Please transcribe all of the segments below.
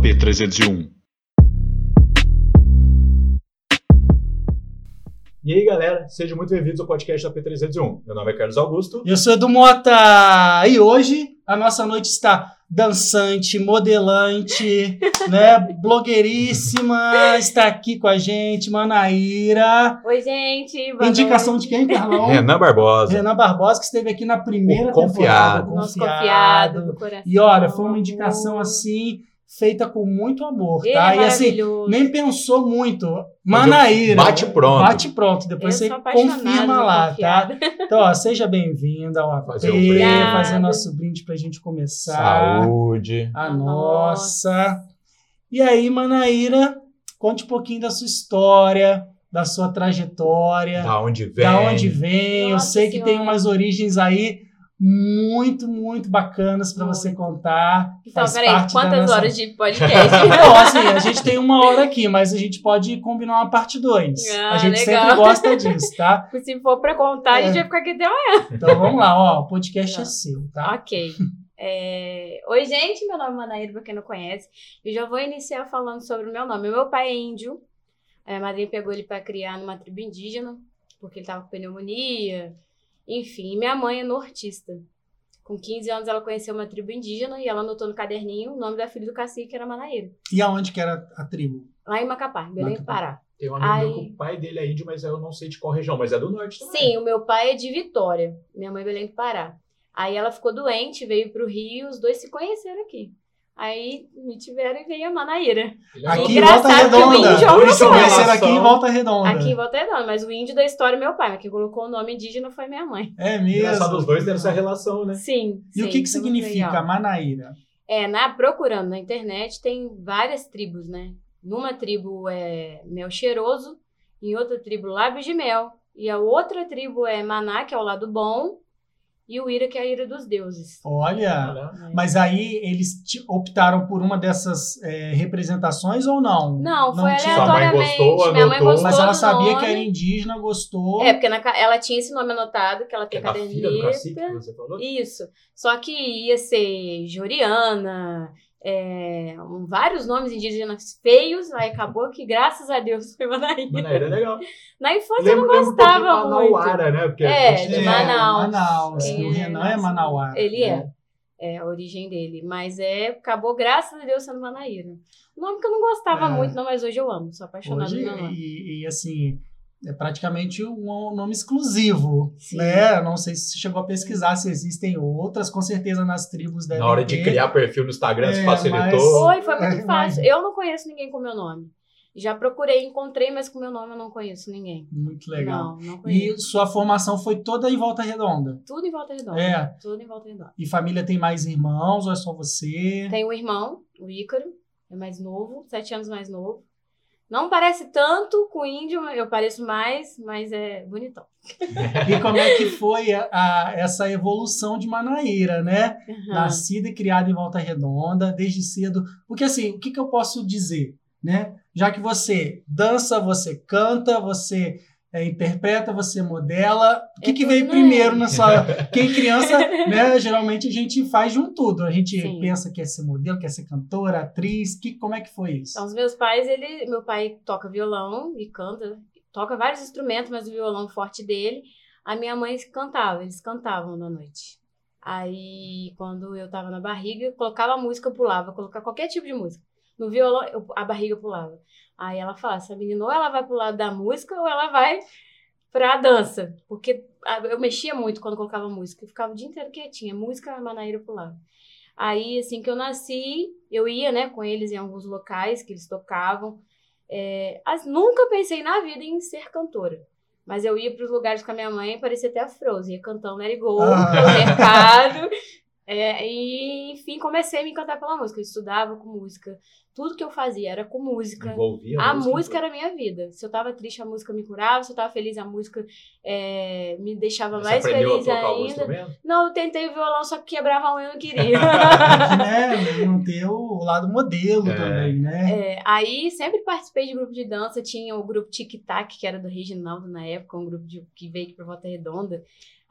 AP301. E aí, galera, sejam muito bem-vindos ao podcast da P301. Meu nome é Carlos Augusto. Eu sou Edu Mota e hoje a nossa noite está dançante, modelante, né, blogueiríssima, está aqui com a gente, Manaíra. Oi, gente. boa Indicação de quem, Carlão? Renan Barbosa. Renan Barbosa, que esteve aqui na primeira O confiado. temporada. noite. Nosso confiado do coração. E olha, foi uma indicação assim, feita com muito amor, Ele tá? é e assim, nem pensou muito. Manaíra. Bate pronto. Bate pronto. Depois Eu você confirma lá, tá? Então, ó, seja bem-vinda ao AP, Fazer brinde. fazer nosso brinde pra gente começar. Saúde. A A nossa. E aí, Manaíra, conte um pouquinho da sua história, da sua trajetória, Da onde vem. da onde vem. Eu Nossa sei que tem Senhora. umas origens aí muito, muito bacanas para você contar. Então, peraí, quantas nossa- horas de podcast? Não, assim, a gente tem uma hora aqui, mas a gente pode combinar uma parte 2. Ah, a gente legal. sempre gosta disso, tá? Se for pra contar, a gente É. vai ficar aqui até amanhã. Então vamos lá, ó. O podcast Tá. é seu, tá? Ok. É, Oi, gente. Meu nome é Manaíra, pra quem não conhece. Eu já vou iniciar falando sobre o meu nome. O meu pai é índio. É, A madrinha pegou ele pra criar numa tribo indígena, porque ele tava com pneumonia. Enfim, minha mãe é nortista. Com 15 anos, ela conheceu uma tribo indígena e ela anotou no caderninho o nome da filha do cacique, que era Manaíra. E aonde que era a tribo? Lá em Macapá, em Belém do Macapá. Pará. Tem um amigo meu Ai. que o pai dele é índio, mas eu não sei de qual região, mas é do norte também. Sim, o meu pai é de Vitória, minha mãe é Belém do Pará. Aí ela ficou doente, veio pro Rio, os dois se conheceram aqui. Aí me tiveram e veio a Manaíra. Aqui em engraçado. Volta que o Redonda. é se não conheceram aqui em Volta Redonda. Aqui em Volta Redonda, mas o índio da história é meu pai, mas quem colocou o nome indígena foi minha mãe. É mesmo. Engraçado, os dois têm essa relação, né? Sim. E o sim, que, que muito significa legal. Manaíra? É, na, procurando na internet tem várias tribos, né? Numa tribo é mel cheiroso, em outra tribo lábios de mel, e a outra tribo é Maná, que é o lado bom, e o Ira, que é a ira dos deuses. Olha, Olha. mas aí eles optaram por uma dessas é, representações ou não? Não, foi tinha- Sua mãe aleatoriamente. gostou, Minha mãe gostou Mas ela sabia nome. que era indígena, gostou. É, porque na ela tinha esse nome anotado, que ela É tem da filha do cacique, que caderneta. você falou? Isso. Só que ia ser Joriana, é, um- vários nomes indígenas feios, aí acabou que, graças a Deus, foi Manaíra. Manaíra é legal. Na infância eu Lembra, não um gostava muito. Manauara, né? Porque É, de tem- Manaus. Manaus. Quem O é Renan é Manauara. Ele é. É a origem dele. Mas é, acabou, graças a Deus, sendo Manaíra. Um nome que eu não gostava É. muito, não, mas hoje eu amo. Sou apaixonada Hoje, nome. e, e, assim, é praticamente um nome exclusivo, Sim. né? Eu Não sei se você chegou a pesquisar se existem outras, com certeza nas tribos devem Na hora de ter. criar perfil no Instagram, É, se facilitou. mas- Foi, foi muito É, fácil. mas- Eu não conheço ninguém com meu nome. Já procurei, encontrei, mas com meu nome eu não conheço ninguém. Muito legal. Não, não conheço. E sua formação foi toda em Volta Redonda. Tudo em volta redonda. É. Tudo em volta redonda. E família tem mais irmãos ou é só você? Tem um irmão, o Ícaro, é mais novo, sete anos mais novo. Não parece tanto com índio, eu pareço mais, mas é bonitão. E como é que foi a- a- essa evolução de Manaíra, né? Aham. Nascida e criada em Volta Redonda, desde cedo. Porque assim, o que, que eu posso dizer, né? Já que você dança, você canta, você é, interpreta, você modela, o que, É que veio primeiro na sua... Quem criança, né? Geralmente a gente faz de um tudo. A gente Sim. pensa que quer ser modelo, quer ser cantora, atriz. Que, como é que foi isso? Então, os meus pais, ele, meu pai toca violão e canta, toca vários instrumentos, mas o violão forte dele. A minha mãe cantava, eles cantavam na noite. Aí, quando eu tava na barriga, colocava música, eu pulava, colocava qualquer tipo de música. No violão, eu- a barriga pulava. Aí ela falava, essa menina ou ela vai pro lado da música ou ela vai pra dança. Porque eu mexia muito quando colocava música. Eu ficava o dia inteiro quietinha. Música, a Manaíra pulava. Aí, assim que eu nasci, eu ia, né, com eles em alguns locais que eles tocavam. É, as- nunca pensei na vida em ser cantora. Mas eu ia para os lugares com a minha mãe, parecia até a Frozen, ia cantando Let It Go Ah. no mercado. É, e, enfim, comecei a me encantar pela música. Eu estudava com música. Tudo que eu fazia era com música. Envolvia A música era a minha vida. Se eu tava triste, a música me curava. Se eu tava feliz, a música é, me deixava Você mais feliz a tocar algum ainda. Não, eu tentei o violão, só que quebrava a unha e eu não queria. né? Não ter o lado modelo É. também, né? É, aí sempre participei de grupo de dança. Tinha o grupo Tic Tac, que era do Reginaldo na época, um grupo de- que veio aqui pra Volta Redonda.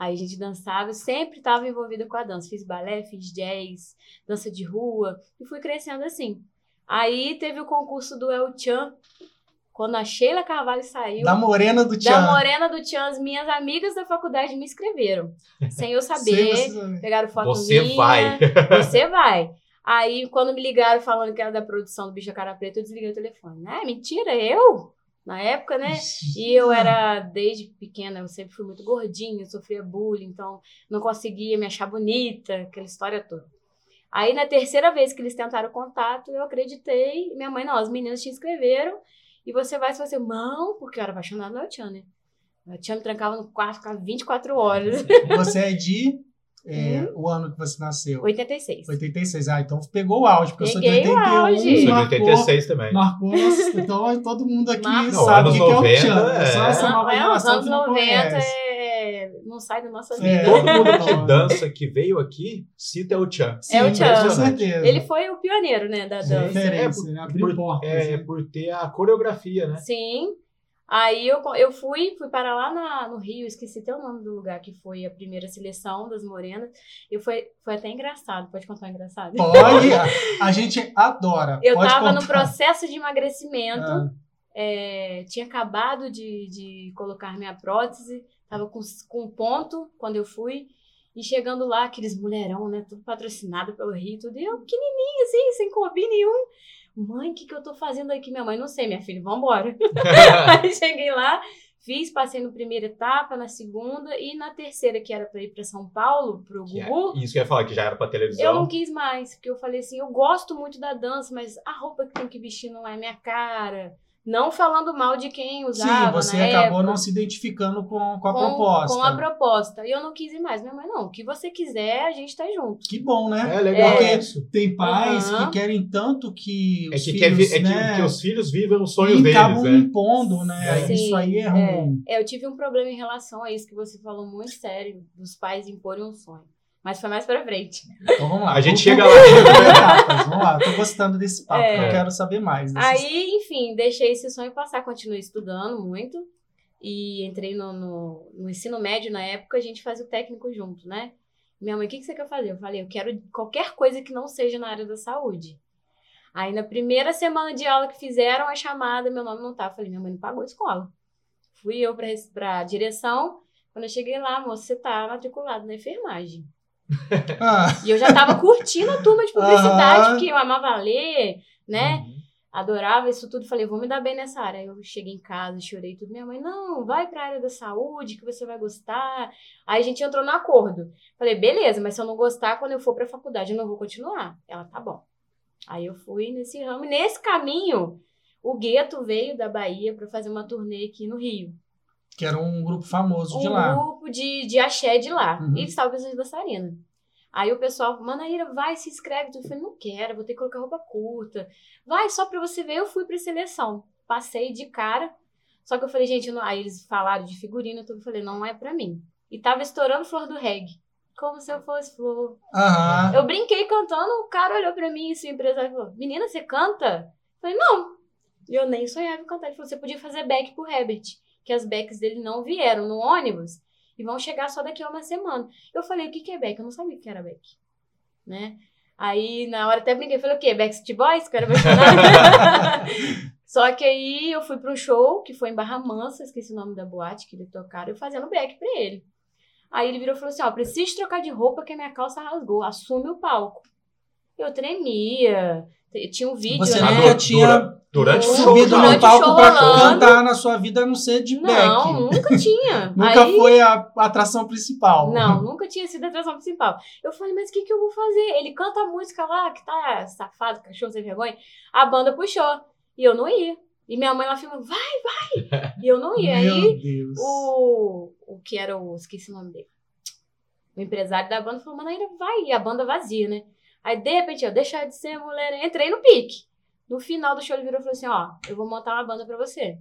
Aí a gente dançava, eu sempre estava envolvida com a dança. Fiz balé, fiz jazz, dança de rua, e fui crescendo assim. Aí teve o concurso do El Chan. Quando a Sheila Carvalho saiu. Da Morena do Tchan. Da Morena do Tchan, as minhas amigas da faculdade me inscreveram. Sem eu Sem saber. você. Pegaram foto Você minha. vai. Você vai. Aí, quando me ligaram falando que era da produção do Bicha Cara Preta, eu desliguei o telefone. Ah, mentira, eu? Na época, né? E eu era, desde pequena, eu sempre fui muito gordinha, sofria bullying, então não conseguia me achar bonita, aquela história toda. Aí, na terceira vez que eles tentaram o contato, eu acreditei. Minha mãe, não, as meninas te inscreveram e você vai se você. Não, porque eu era apaixonada na Tia, né? A Tia me trancava no quarto, ficava 24 horas. Você é de é, Hum? o ano que você nasceu? 86. 86. Ah, então pegou o auge, porque eu sou de Peguei o 81. auge. Sou de Marcou, 86 também. marcou nossa, então todo mundo aqui Marcou. sabe Não, o que, que é o Tchan. 90 É só essa é. Não, nova é, os geração anos que não 90 conhece. é... não sai da nossa É. vida. Todo mundo que dança, que veio aqui, cita o Tchan. Sim, É o Tchan. Com certeza. Ele foi o pioneiro, né, da dança. referência, né? abriu por, portas. é, né? por ter a coreografia, né? Sim. Aí eu, eu fui, fui para lá na, no Rio, esqueci até o nome do lugar que foi a primeira seleção das morenas. E foi, foi até engraçado. Pode contar um engraçado? Pode, a, gente adora. Eu Pode tava no processo de emagrecimento. Ah, é, tinha acabado de, de colocar minha prótese, tava com, com ponto quando eu fui. E chegando lá, aqueles mulherão, né? Tudo patrocinado pelo Rio, tudo. E eu, pequenininha, assim, sem corpinho nenhum. Mãe, o que, que eu tô fazendo aqui? Minha mãe, não sei, minha filha, vambora. Aí cheguei lá, fiz, passei na primeira etapa, na segunda e na terceira, que era pra ir pra São Paulo, pro Que é- Gugu. isso que eu ia falar, que já era pra televisão. Eu não quis mais, porque eu falei assim, eu gosto muito da dança, mas a roupa que tem que vestir não é minha cara. Não falando mal de quem usava Sim, você na acabou época, não se identificando com, com a com, proposta. Com a proposta. E eu não quis ir mais. Minha mãe, não, o que você quiser, a gente tá junto. Que bom, né? É legal Porque isso. tem pais Aham. que querem tanto que É os que, filhos, quer é que- né, que os filhos vivam os sonhos e deles, acabam né? impondo, né? Sim, Isso aí é é. ruim. É, eu tive um problema em relação a isso que você falou muito sério, dos pais imporem um sonho. Mas foi mais pra frente. Então vamos lá. A gente chega lá. vamos por etapas, Vamos lá, tô gostando desse papo, É. eu quero saber mais. desses- Aí, enfim, deixei esse sonho passar, continuei estudando muito. E entrei no, no, no ensino médio na época, a gente fazia o técnico junto, né? Minha mãe, o que, que você quer fazer? Eu falei, eu quero qualquer coisa que não seja na área da saúde. Aí, na primeira semana de aula que fizeram a chamada, meu nome não tava. Eu falei, minha mãe não pagou a escola. Fui eu pra direção. Quando eu cheguei lá, moça, você tá matriculado na enfermagem. Ah, E eu já tava curtindo a turma de publicidade, porque eu amava ler, né? Uhum. adorava isso tudo. Falei, vou me dar bem nessa área. Aí eu cheguei em casa, chorei tudo. Minha mãe, não, vai pra área da saúde, que você vai gostar. Aí a gente entrou no acordo. Falei, beleza, mas se eu não gostar, quando eu for pra faculdade, eu não vou continuar. Ela, tá bom. Aí eu fui nesse ramo. E nesse caminho, o Gueto veio da Bahia pra fazer uma turnê aqui no Rio. Que era um grupo famoso de Um lá. grupo de, de axé de lá. Uhum. E eles estavam precisando de dançarina. Aí o pessoal, Manaíra, vai, se inscreve. Eu falei, não quero, vou ter que colocar roupa curta. Vai, só pra você ver, eu fui pra seleção. Passei de cara. Só que eu falei, gente, não... aí eles falaram de figurino. Eu falei, não é pra mim. E tava estourando flor do reggae. Como se eu fosse flor. Aham. Eu brinquei cantando, o cara olhou pra mim, esse empresário falou, menina, você canta? Eu falei, não. E eu nem sonhava em cantar. Ele falou, você podia fazer back pro Herbert. Que as backs dele não vieram no ônibus e vão chegar só daqui a uma semana. Eu falei, o que, que é back? Eu não sabia o que era back. Né? Aí, na hora até brinquei, falei, o quê? Backstreet Boys? Que eu era apaixonada. Só que aí eu fui para um show, que foi em Barra Mansa, esqueci o nome da boate que ele tocaram, eu fazendo back pra ele. Aí ele virou e falou assim, ó, preciso trocar de roupa que a minha calça rasgou, assume o palco. Eu tremia, tinha um vídeo, Você né? Nunca tinha durante o show subido no Durante o palco show pra rolando. cantar na sua vida a não ser de Não, back. nunca tinha. Nunca Aí- foi a atração principal. Não, nunca tinha sido a atração principal. Eu falei, mas o que, que eu vou fazer? Ele canta a música lá, que tá safado, cachorro sem vergonha. A banda puxou. E eu não ia. E minha mãe lá filmando, vai, vai! E eu não ia. Meu Aí Deus. o, o que era o. Esqueci o nome dele. O empresário da banda falou, Manaíra, vai. E a banda vazia, né? Aí, de repente, eu, deixar de ser mulher. Entrei no pique. No final do show, ele virou e falou assim: Ó, eu vou montar uma banda pra você.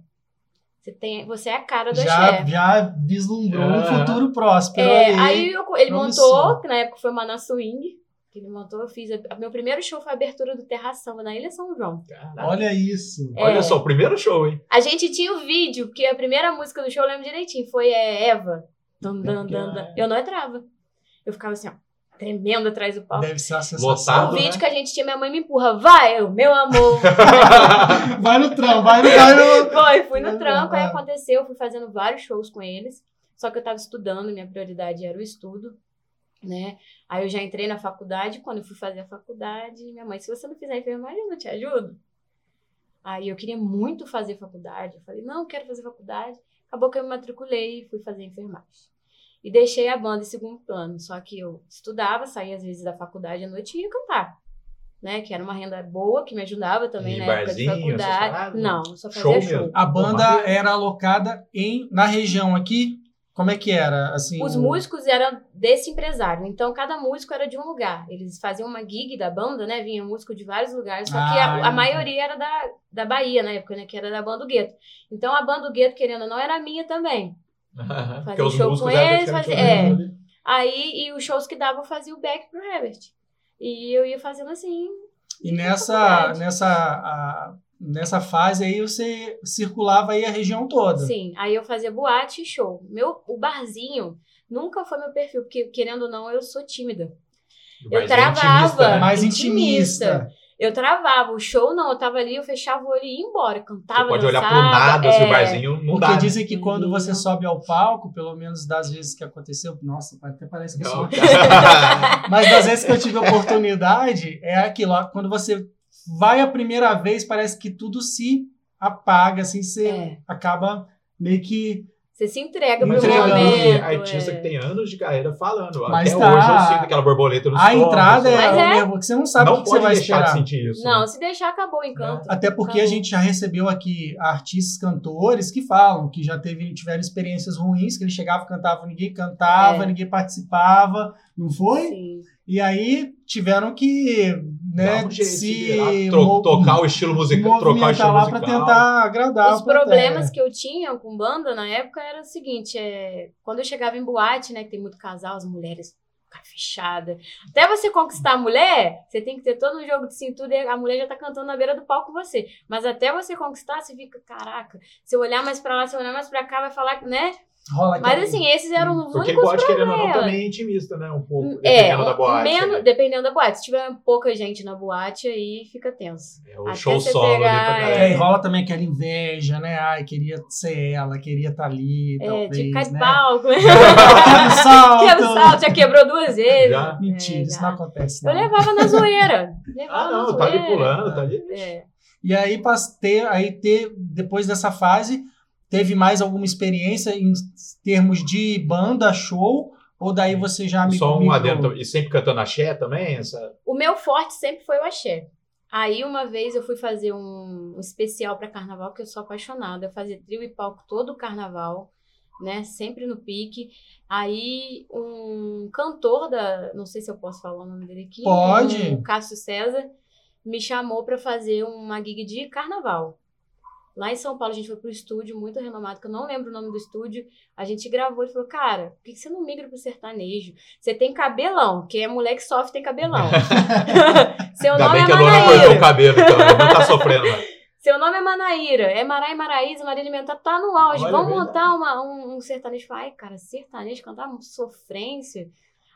Você, tem, você é a cara do Já, axé. já vislumbrou um futuro próspero É, ali. aí eu- ele promissor. montou, que na época foi Maná Swing, que ele montou, eu fiz. A, meu primeiro show foi a abertura do Terra Samba na Ilha São João. Olha isso. É. Olha só, o primeiro show, hein? A gente tinha o vídeo, porque a primeira música do show eu lembro direitinho, foi é, Eva. Dun, dun, dun, dun. Eu não entrava. Eu ficava assim, ó. Tremendo atrás do palco. Deve ser a sensação. Lotado, O né? vídeo que a gente tinha, minha mãe me empurra, vai, eu, meu amor. Vai no tram, vai no. Vai no... Foi, fui no tranco, aí lá. aconteceu, fui fazendo vários shows com eles. Só que eu tava estudando, minha prioridade era o estudo, né? Aí eu já entrei na faculdade, quando eu fui fazer a faculdade, minha mãe, se você não fizer enfermagem, eu não te ajudo. Aí eu queria muito fazer faculdade. Eu falei, não, quero fazer faculdade. Acabou que eu me matriculei e fui fazer enfermagem. E deixei a banda em segundo plano. Só que eu estudava, saía às vezes da faculdade à noite e ia cantar. Né? Que era uma renda boa, que me ajudava também E na época de barzinho, faculdade. Não, só fazia Show show. A banda era alocada em, na região aqui. Como é que era? Assim, Os o- músicos eram desse empresário, então cada músico era de um lugar. Eles faziam uma gig da banda, né? Vinha músico de vários lugares, só que Ah, a, a entendi. maioria era da, da Bahia na época, né? Que era da banda do Gueto. Então a banda do Gueto, querendo ou não, era minha também. Porque os show com eles, fazia- é. Aí, e os shows que davam eu fazia o back pro Herbert. E eu ia fazendo assim. E nessa, nessa, a- nessa fase aí você circulava aí a região toda. Sim, aí eu fazia boate e show. Meu, o barzinho nunca foi meu perfil, porque querendo ou não, eu sou tímida. Eu é travava. intimista, né? Mais Intimista. intimista. Eu travava, o show não, eu tava ali, eu fechava o olho e ia embora, cantava, Você pode olhar pro dançava, nada, assim, é. o barzinho não Porque dá. né? dizem que quando Uhum. você sobe ao palco, pelo menos das vezes que aconteceu, nossa, até parece que eu sou. Mas das vezes que eu tive oportunidade, é aquilo, ó, quando você vai a primeira vez, parece que tudo se apaga, assim, você É. acaba meio que. Você se entrega pro Mas vi momento. artista é. que tem anos de carreira falando. Mas Até tá- hoje eu sinto aquela borboleta no A estômago, entrada é, assim. Mas o é. nervo, que você não sabe o Não que, que você vai deixar de sentir isso. Não, né? se deixar, acabou o encanto. Até porque a Acabou. gente já recebeu aqui artistas cantores que falam que já teve, tiveram experiências ruins, que eles chegavam, cantavam, ninguém cantava, É. ninguém participava, não foi? Sim. E aí tiveram que né, um se tro- tocar o estilo musical, trocar o movimentar estilo lá musical. para tentar agradar Os problemas que eu tinha com banda na época era o seguinte, é, quando eu chegava em boate, né, que tem muito casal, as mulheres fechada. Até você conquistar a mulher, você tem que ter todo um jogo de cintura e a mulher já tá cantando na beira do palco com você. Mas até você conquistar, você fica, caraca, se eu olhar mais pra lá, se eu olhar mais pra cá, vai falar, né? Rola Mas assim, esses eram os Porque únicos boate, querendo ou não, problemas. também é intimista, né? Um pouco, É, dependendo da boate. menos, né? dependendo da boate. Se tiver pouca gente na boate, aí fica tenso. É o até show solo ali pegar, pra E galera. aí rola também aquela inveja, né? Ai, queria ser ela, queria estar ali, É, talvez, de cair de né? palco. Quero salto! Quebra o salto, já quebrou duas vezes. Já? Mentira, É, isso já. não acontece. Eu não. levava na zoeira. Levava Ah, não, tá ali pulando, tá ali. É. E aí, para ter, aí ter, depois dessa fase, teve mais alguma experiência em termos de banda, show? Ou daí você já me Só um migrou? adendo. E sempre cantando axé também? Essa... O meu forte sempre foi o axé. Aí uma vez eu fui fazer um, um especial para carnaval, que eu sou apaixonada. Eu fazia trio e palco todo o carnaval, né? Sempre no pique. Aí um cantor da. Não sei se eu posso falar o nome dele aqui. Pode. O Cássio César me chamou para fazer uma gig de carnaval. Lá em São Paulo, a gente foi pro estúdio muito renomado, que eu não lembro o nome do estúdio. A gente gravou e falou: Cara, por que você não migra pro sertanejo? Você tem cabelão, que é mulher que sofre tem cabelão. Seu Ainda nome bem é que a Luana cortou o Manaíra. cabelo, então. Não tá sofrendo. Seu nome é Manaíra. É Marai Maraíza, Maria Alimentar, tá no auge. Olha, Vamos verdade. montar uma, um, um sertanejo. Ai, cara, sertanejo, cantar sofrência.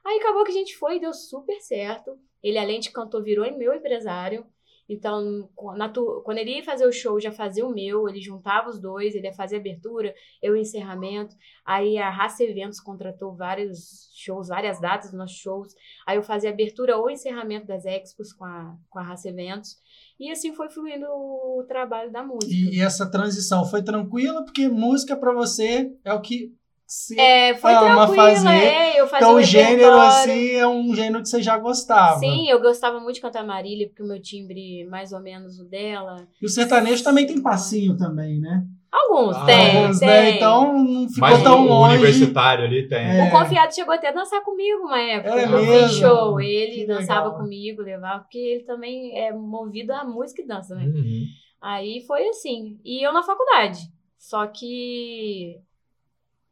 Aí acabou que a gente foi e deu super certo. Ele, além de cantor, virou meu empresário. Então, quando ele ia fazer o show, já fazia o meu, ele juntava os dois, ele ia fazer abertura, eu encerramento. Aí a Raça Eventos contratou vários shows, várias datas dos nossos shows. Aí eu fazia abertura ou encerramento das expos com a, com a Raça Eventos. E assim foi fluindo o trabalho da música. E, e essa transição foi tranquila, porque música pra você é o que se É, foi ama tranquila, fazer. é, eu fazia Então, um o gênero assim é um gênero que você já gostava. Sim, eu gostava muito de cantar Marília, porque o meu timbre mais ou menos o dela. E o sertanejo também tem passinho também, né? Alguns, Ah, tem, Alguns, tem. né? Então não ficou Mas tão o, longe. universitário ali tem. É. O confiado chegou até a dançar comigo uma época. É no mesmo? show. Ele Que dançava legal. comigo, levava, porque ele também é movido a música e dança, né? Uhum. Aí foi assim. E eu na faculdade. Só que,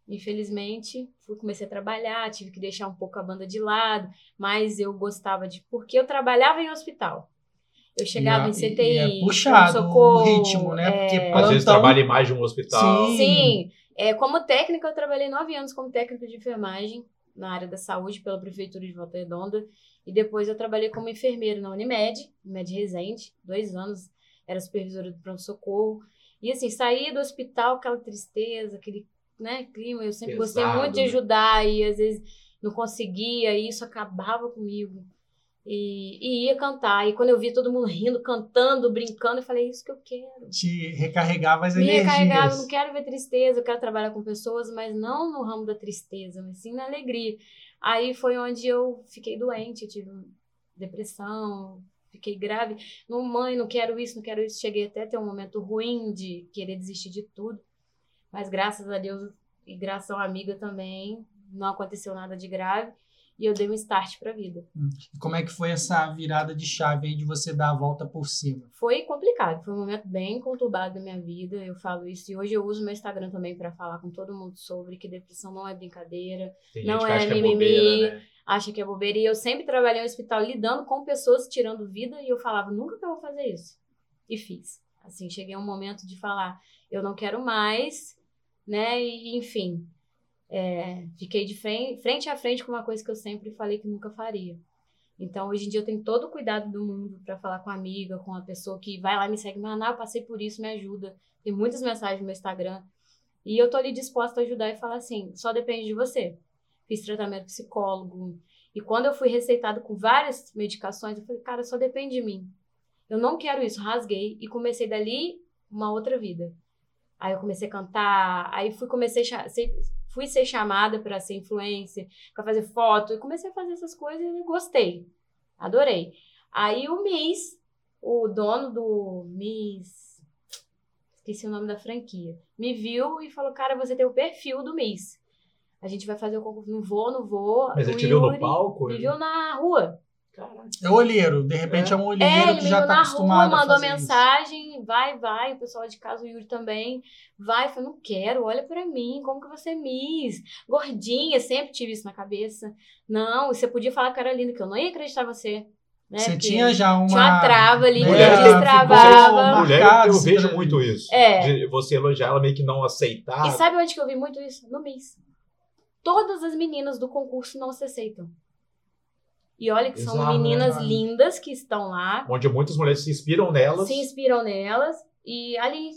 infelizmente, fui, comecei a trabalhar, tive que deixar um pouco a banda de lado, mas eu gostava de. Porque eu trabalhava em hospital. Eu chegava E em é- CTI. e é puxado pronto-socorro, o ritmo, né? Porque é, Às vezes trabalha em mais de um hospital. Sim. Sim. É, como técnica, eu trabalhei nove anos como técnica de enfermagem. na área da saúde pela Prefeitura de Volta Redonda. E depois eu trabalhei como enfermeira na Unimed, Unimed Resende, dois anos, era supervisora do pronto-socorro. E assim, saí do hospital, aquela tristeza, aquele né, clima, eu sempre Pesado, gostei muito de né? ajudar e às vezes não conseguia, e isso acabava comigo. E, e ia cantar. E quando eu via todo mundo rindo, cantando, brincando, eu falei, "É isso que eu quero. Te recarregava as Me recarregava, energias. não quero ver tristeza, eu quero trabalhar com pessoas, mas não no ramo da tristeza, mas sim na alegria. Aí foi onde eu fiquei doente, eu tive depressão, fiquei grave. Não, mãe, não quero isso, não quero isso. Cheguei até a ter um momento ruim de querer desistir de tudo. Mas graças a Deus e graças a uma amiga também, não aconteceu nada de grave. E eu dei um start pra vida. Como é que foi essa virada de chave aí de você dar a volta por cima? Foi complicado, foi um momento bem conturbado da minha vida. Eu falo isso e hoje eu uso meu Instagram também pra falar com todo mundo sobre que depressão não é brincadeira, Tem Não gente que é é mimimi. bobeira, né? acha que é bobeira. E eu sempre trabalhei no hospital lidando com pessoas tirando vida e eu falava, nunca que eu vou fazer isso. E fiz. Assim, cheguei a um momento de falar, eu não quero mais, né? E, enfim, é, fiquei de frente, frente a frente com uma coisa que eu sempre falei que nunca faria. Então, hoje em dia, eu tenho todo o cuidado do mundo para falar com a amiga, com a pessoa que vai lá me segue, Maná, eu passei por isso, me ajuda. Tem muitas mensagens no meu Instagram. E eu tô ali disposta a ajudar e falar assim, só depende de você. Fiz tratamento psicólogo. E quando eu fui receitado com várias medicações, eu falei, cara, só depende de mim. Eu não quero isso, rasguei e comecei dali uma outra vida. Aí eu comecei a cantar, aí fui comecei a cha- ser- fui ser chamada para ser influencer, para fazer foto, e comecei a fazer essas coisas e gostei. Adorei. Aí o Miss, o dono do Miss, esqueci o nome da franquia, me viu e falou: "Cara, você tem o perfil do Miss. A gente vai fazer o concurso, não vou, não vou". Mas ele te viu no palco? Me viu na rua. Caralho. É olheiro, de repente é, um olheiro É, que me já tá na rua, acostumado a mandou fazer isso. mensagem, vai, vai, o pessoal de casa, o Yuri também, vai, eu falei, não quero, olha pra mim, como que você é Miss, gordinha, sempre tive isso na cabeça, não, você podia falar que era linda, que eu não ia acreditar em você, né, Você porque tinha já uma... tinha uma trava ali, que Mulher ficou destravava, Mulher, eu vejo pra muito isso. É. De você elogiar ela meio que não aceitar. e sabe onde que eu vi muito isso? No Miss. Todas as meninas do concurso não se aceitam. E olha que são Bizarro, né, meninas lindas que estão lá, Onde muitas mulheres se inspiram nelas. se inspiram nelas e ali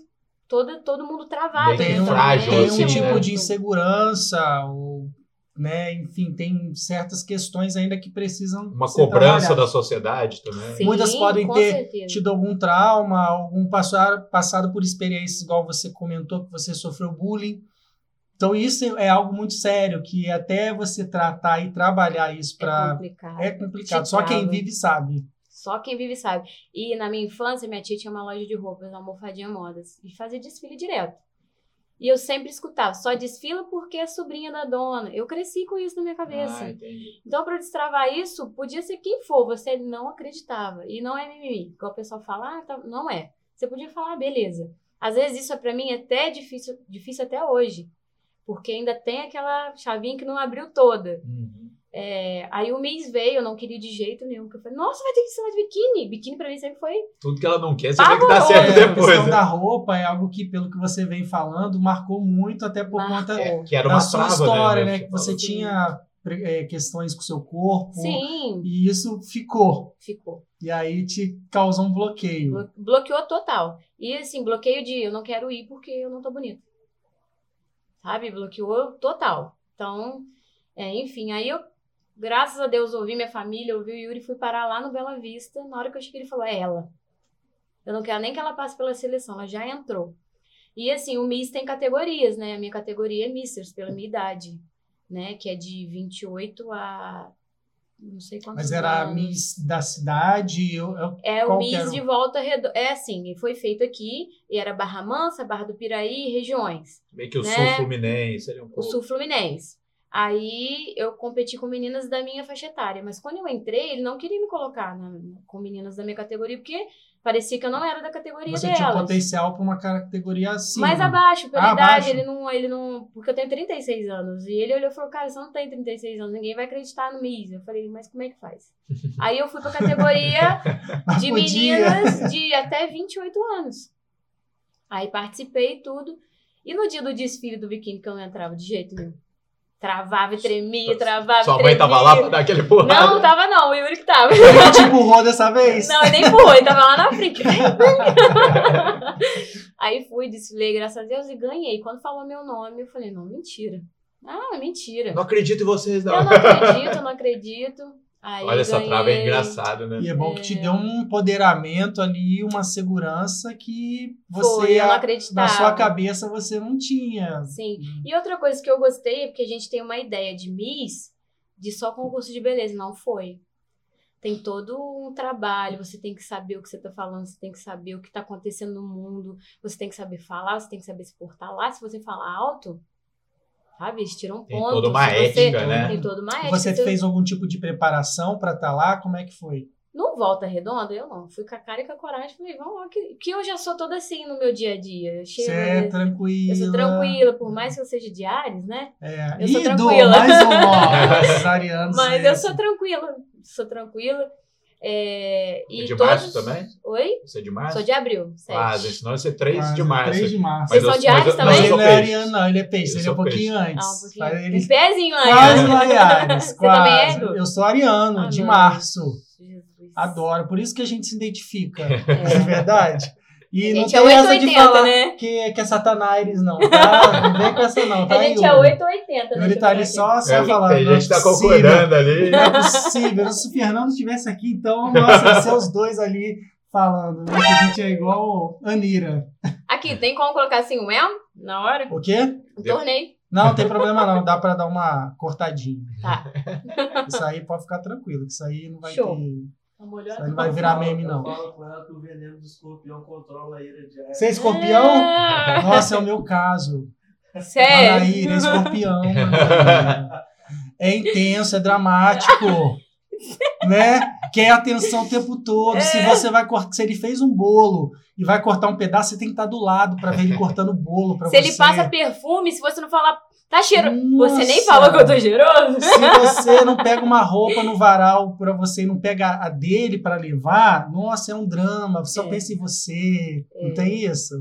todo, todo mundo travado. Tem né, um, frágil, tem assim, um tipo né? de insegurança, ou, né? Enfim, tem certas questões ainda que precisam Uma ser cobrança trabalhadas. da sociedade também. Sim, Muitas podem com ter certeza. tido algum trauma, algum passar, passado por experiências igual você comentou que você sofreu bullying. Então isso é algo muito sério que até você tratar e trabalhar isso É para complicado. é complicado. Só quem vive sabe. Só quem vive sabe. E na minha infância, minha tia tinha uma loja de roupas, uma almofadinha modas, e fazia desfile direto. E eu sempre escutava, só desfila porque é sobrinha da dona. Eu cresci com isso na minha cabeça. Ah, entendi. Então, para destravar isso, podia ser quem for, você não acreditava. E não é mimimi. Igual o pessoal fala, ah, tá- não é. Você podia falar, ah, beleza. Às vezes isso é para mim até difícil, difícil até hoje. Porque ainda tem aquela chavinha que não abriu toda. Uhum. É, aí o mês veio, eu não queria de jeito nenhum. Porque eu falei, nossa, vai ter que ensinar de biquíni. Biquíni pra mim sempre foi. Tudo que ela não quer, você vê que dá Pavoroso. certo É, a depois. questão né? da roupa é algo que, pelo que você vem falando, marcou muito até por Marcou. conta É, que era da uma sua trava, história, né? né? Que você tinha é, questões com o seu corpo. Sim, E isso ficou. ficou. E aí te causou um bloqueio. Blo- Bloqueou total. E assim, bloqueio de eu não quero ir porque eu não tô bonita. Sabe? Bloqueou total. Então, é, enfim, aí eu, graças a Deus, ouvi minha família, ouvi o Yuri fui parar lá no Bela Vista. Na hora que eu cheguei, ele falou: é ela. Eu não quero nem que ela passe pela seleção, ela já entrou. E assim, o Miss tem categorias, né? A minha categoria é Misters, pela minha idade, né? Que é de 28 a. Não sei quantos Mas era a anos. Miss da cidade. Eu, eu- É o era Miss o- de Volta Redonda. É assim, foi feito aqui, e era Barra Mansa, Barra do Piraí, regiões. Meio que o né? sul fluminense ali um O pouco. Sul Fluminense. Aí eu competi com meninas da minha faixa etária, mas quando eu entrei, ele não queria me colocar na- com meninas da minha categoria, porque parecia que eu não era da categoria você delas. tinha potencial para uma categoria acima. Mais abaixo, pela Ah, idade, abaixo? ele não, ele não. Porque eu tenho 36 anos. E ele olhou e falou: Cara, você não tem 36 anos, ninguém vai acreditar no Miss. Eu falei, mas como é que faz? Aí eu fui pra categoria de meninas de até 28 anos. Aí participei tudo. E no dia do desfile do biquíni, que eu não entrava de jeito nenhum. Travava e tremia, travava Sua e mãe tremia. tava lá pra dar aquele porrada? Não, tava não, o Yuri que tava. Ele te empurrou dessa vez? Não, ele nem empurrou, ele tava lá na frente. Aí fui, desfilei, graças a Deus, e ganhei. Quando falou meu nome, eu falei, não, mentira. Ah, mentira. Não acredito em vocês, não. Eu não acredito, não acredito. Aí Olha, essa ganhei. trava é engraçado, né? E é bom que te deu um empoderamento ali, uma segurança que você, Foi, eu não acreditava. na sua cabeça, você não tinha. Sim. E outra coisa que eu gostei é porque a gente tem uma ideia de Miss de só concurso de beleza. Não foi. Tem todo um trabalho, você tem que saber o que você tá falando, você tem que saber o que tá acontecendo no mundo, você tem que saber falar, você tem que saber se portar lá. Se você falar alto, sabe, eles tiram Tem ponto. toda uma Se você- ética, né? Tem toda uma ética. Você fez algum tipo de preparação pra estar lá? Como é que foi? No Volta Redonda, eu não. Fui com a cara e com a coragem. Falei, vamos lá, que, que eu já sou toda assim no meu dia a dia. Eu chego, Você é tranquila. eu sou tranquila, por mais que eu seja de Ares, né? É. Eu sou tranquila. Mais um ó, os arianos. Mas é eu sou tranquila, sou tranquila. É, e É de todos... março também? Oi? Você é de março? Sou de abril, sete. Ah, gente, senão vai ser 3 Quase, de março. 3 de março. Vocês Mas são de Ares Mas Não, ele sou não é peixe. ariano, não. Ele é peixe. Eu ele é um pouquinho peixe. antes. Ah, um pouquinho. Um Ele pezinho lá. quase lá em Ares, Você quase. também é? Eu sou ariano, Ah, de não. março. Jesus. Adoro. Por isso que a gente se identifica. É. É verdade? E A não gente tem é essa de 880, falar né? que, que é Satanaires, não, tá? Não vem com essa, não, tá? A gente Yuri? é 8 ou 80, né? Ele tá ali só, só É, falando. Tem não é gente tá concordando ali. Não é possível. Se o Fernando estivesse aqui, então, nossa, ia ser os dois ali falando. né? A gente é igual Anira. Aqui, tem como colocar assim o El na hora? O quê? Um torneio. Não, não tem problema não. Dá pra dar uma cortadinha. Tá. Isso aí pode ficar tranquilo. que Isso aí não vai Show. ter. Isso não vai virar meme, não. Eu falo com ela que o veneno do escorpião controla a ira de. Você é escorpião? Ah, Nossa, é o meu caso. sério? Anaíra, é escorpião. mano. É intenso, é dramático. né? Quer atenção o tempo todo. Se É. você vai cortar, se ele fez um bolo e vai cortar um pedaço, você tem que estar do lado pra ver ele cortando o bolo pra Se você. ele passa perfume, se você não falar, tá cheiroso. Você nem falou que eu tô cheiroso? Se você não pega uma roupa no varal pra você e não pega a dele pra levar, nossa, é um drama. Só É. pensa em você. Não É. tem isso?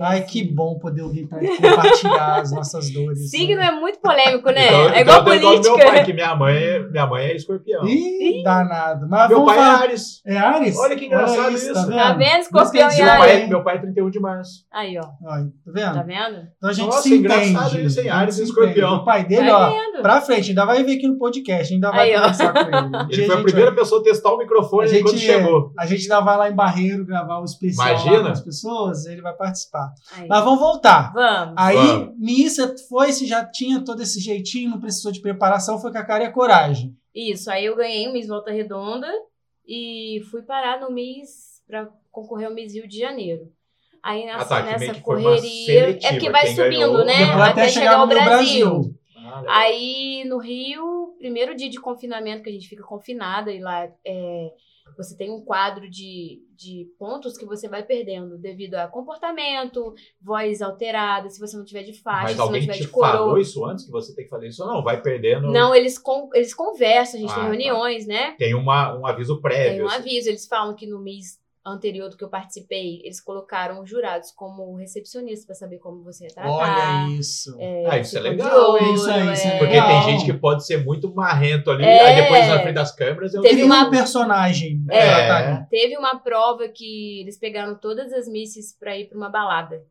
Ai, que bom poder ouvir pra compartilhar as nossas dores. Signo né? é muito polêmico, né? Então- é então igual do política. meu pai, que minha mãe, minha mãe é escorpião. Ih, danado. Mas Meu pai é falar. Ares. É Ares? Olha que engraçado isso. Tá vendo? Tá vendo? Isso que Escorpião a e pai, Ares. meu pai é 31 de março. Aí, ó. Ó, tá vendo? Tá vendo? Então a gente Nossa, se engraçado entende. isso, hein? A gente Ares e escorpião. O pai dele, Tá ó, vendo? pra frente, ainda vai vir aqui no podcast, ainda vai Aí, ó. conversar com ele. Um Ele foi a primeira vai- pessoa a testar o a microfone gente, quando chegou. A gente ainda vai lá em Barreiro gravar o especial com as pessoas, ele vai participar. Aí. Mas vamos voltar. Vamos. Aí, Vamos. nisso, foi, se já tinha todo esse jeitinho, não precisou de preparação, foi com a cara e a coragem. Isso, aí eu ganhei o Miss Volta Redonda e fui parar no Miss pra concorrer ao Miss Rio de Janeiro. Aí nessa, Ah, tá, nessa correria. É porque vai subindo, ganhou- né? Depois Até, chegar ao no Brasil. Ah, Aí no Rio, primeiro dia de confinamento, que a gente fica confinada, e lá é, você tem um quadro de, de pontos que você vai perdendo devido a comportamento, voz alterada, se você não tiver de faixa, Mas se não tiver te de coroa. falou isso antes que você tem que fazer isso ou não? Vai perdendo. Não, eles, con eles conversam, a gente Ah, tem tá. reuniões, né? Tem uma, um aviso Tem prévio. um assim. aviso, eles falam que no mês anterior do que eu participei, eles colocaram os jurados como recepcionistas para saber como você ia tratar. Olha isso. É, Ah, isso é legal, olho, hein? Isso aí, isso é é. Porque Legal. tem gente que pode ser muito marrento ali, É. aí depois na frente das câmeras eu Teve Teve uma- um personagem. É. Natália. Teve uma prova que eles pegaram todas as misses para ir para uma balada.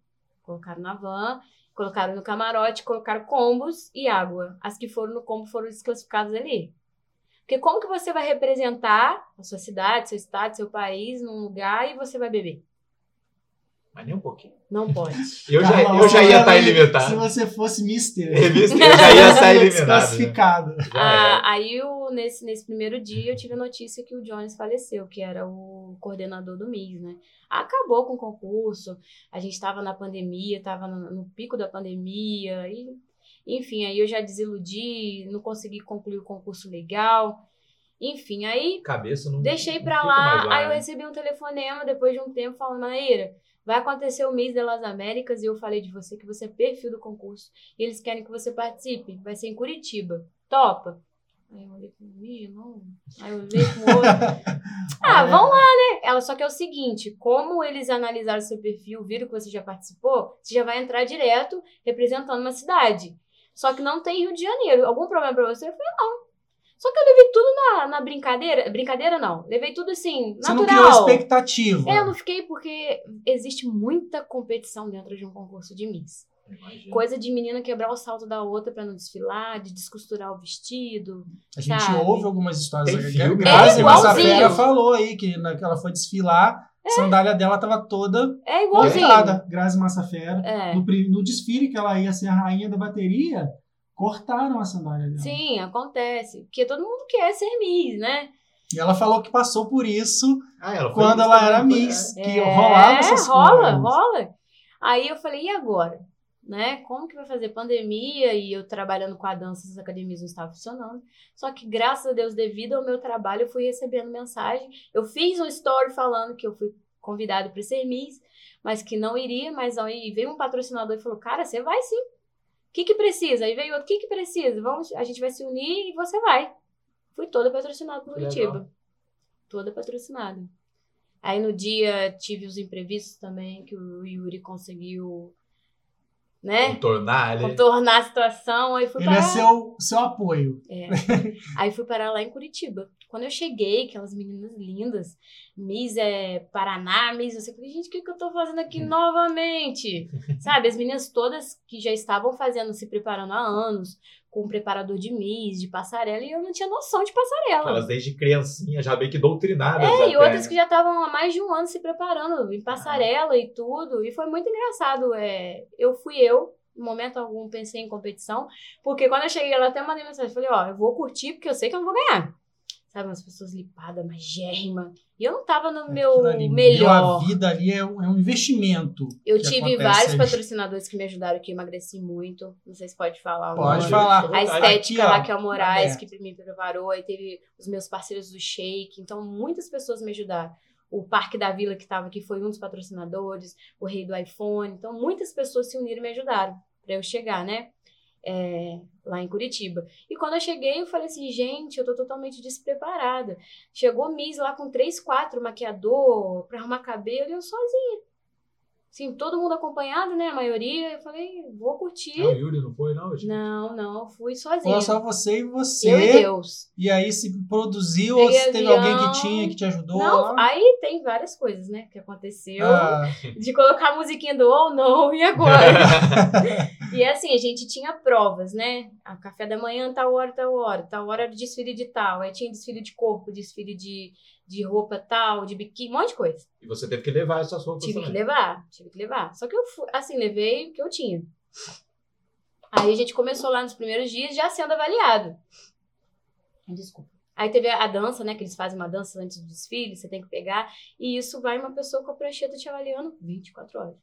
Colocaram na van, colocaram no camarote, colocaram combos e água. As que foram no combo foram desclassificadas ali. Porque como que você vai representar a sua cidade, seu estado, seu país num lugar e você vai beber? Mas nem um pouquinho. Não pode. Eu já, eu já ia estar Se ilimitado. você fosse Mister, Revista, eu já ia estar eliminado. né? desclassificado. Já Ah, aí, o- nesse, nesse primeiro dia, eu tive a notícia que o Jones faleceu, que era o coordenador do MIS, né? Acabou com o concurso, a gente estava na pandemia, estava no, no pico da pandemia, e, enfim, aí eu já desiludi, não consegui concluir o concurso legal. Enfim, aí Cabeça não. deixei fica lá, mais aí eu né? recebi um telefonema depois de um tempo falando, Maíra, vai acontecer o mês das Américas e eu falei de você que você é perfil do concurso e eles querem que você participe, vai ser em Curitiba, topa? Aí eu olhei pro não. Aí eu olhei pro outro. ah, vão lá, né? Ela, só que é o seguinte, como eles analisaram seu perfil, viram que você já participou, você já vai entrar direto representando uma cidade. Só que não tem Rio de Janeiro. Algum problema pra você? Eu falei, não. Só que eu levei tudo na, na brincadeira. Brincadeira não. Levei tudo assim, Você não natural. criou expectativa. É, eu não fiquei porque existe muita competição dentro de um concurso de Miss. Imagina. Coisa de menina quebrar o salto da outra pra não desfilar, de descosturar o vestido. A gente sabe? ouve algumas histórias. Tem A filme, Grazi é Massafera igualzinho. falou aí na, que ela foi desfilar, a sandália dela tava toda É cortada. Grazi Massafera. É. No, no desfile que ela ia ser a rainha da bateria, cortaram a sandália dela. Sim, acontece. Porque todo mundo quer ser Miss, né? E ela falou que passou por isso Ah, ela quando ela era Miss. é. Que É, rolava essas rola, coisas. rola. Aí eu falei, e agora? Né? Como que vai fazer pandemia e eu trabalhando com a dança, as academias não estavam funcionando. Só que, graças a Deus, devido ao meu trabalho, eu fui recebendo mensagem. Eu fiz um story falando que eu fui convidado para ser Miss, mas que não iria, mas aí veio um patrocinador e falou, cara, você vai sim. O que que precisa? Aí veio outro, o que que precisa? Vamos, a gente vai se unir e você vai. Fui toda patrocinada por Curitiba. legal. Toda patrocinada. Aí no dia tive os imprevistos também, que o Yuri conseguiu, né? Contornar ali. Contornar a situação. Aí fui Ele parar. é seu, seu apoio. É. Aí fui parar lá em Curitiba. Quando eu cheguei, aquelas meninas lindas, Miss é Paraná, Miss, eu falei, gente, o que, que eu tô fazendo aqui novamente? Sabe, as meninas todas que já estavam fazendo, se preparando há anos, com um preparador de Miss, de passarela, e eu não tinha noção de passarela. Elas desde criancinha já bem que doutrinadas. É, até, e outras que já estavam há mais de um ano se preparando em passarela e tudo. E foi muito engraçado. É, eu fui eu, em momento algum pensei em competição, porque quando eu cheguei lá até mandei mensagem, falei, ó, eu vou curtir porque eu sei que eu não vou ganhar. Sabe, umas pessoas lipadas, magérrima. E eu não tava no meu Aquilo ali, melhor. A vida ali é um, é um investimento. Eu tive acontece vários ali. patrocinadores que me ajudaram, que eu emagreci muito. Não sei se pode falar. Pode nome. falar. A estética Aqui, ó, Raquel Moraes, aberto. que me preparou, aí teve os meus parceiros do Shake, então muitas pessoas me ajudaram. O Parque da Vila, que estava aqui, foi um dos patrocinadores, o Rei do iPhone, então muitas pessoas se uniram e me ajudaram para eu chegar, né? é, lá em Curitiba. E quando eu cheguei, eu falei assim, gente, eu tô totalmente despreparada. Chegou Miss lá com três, quatro maquiador para arrumar cabelo e eu sozinha. Assim, todo mundo acompanhado, né? A maioria. Eu falei, vou curtir. Não, o Yuri não foi, não? gente? Não, não, fui sozinha. Foi só você e você. Eu e Deus. E aí se produziu ou Peguei se teve avião. alguém que tinha, que te ajudou Não, lá? aí tem várias coisas, né, que aconteceu. Ah, De colocar a musiquinha do ou não, e agora? e assim, a gente tinha provas, né? A café da manhã, tal hora, tal hora. Tal hora era desfile de tal. Aí tinha desfile de corpo, desfile de, de roupa tal, de biquíni, um monte de coisa. E você teve que levar essas roupas Tive que também. levar, tive que levar. Só que eu, fui, assim, levei o que eu tinha. Aí a gente começou lá nos primeiros dias já sendo avaliado. Desculpa. Aí teve a dança, né? Que eles fazem uma dança antes do desfile, você tem que pegar. E isso vai uma pessoa com a prancheta te avaliando 24 horas.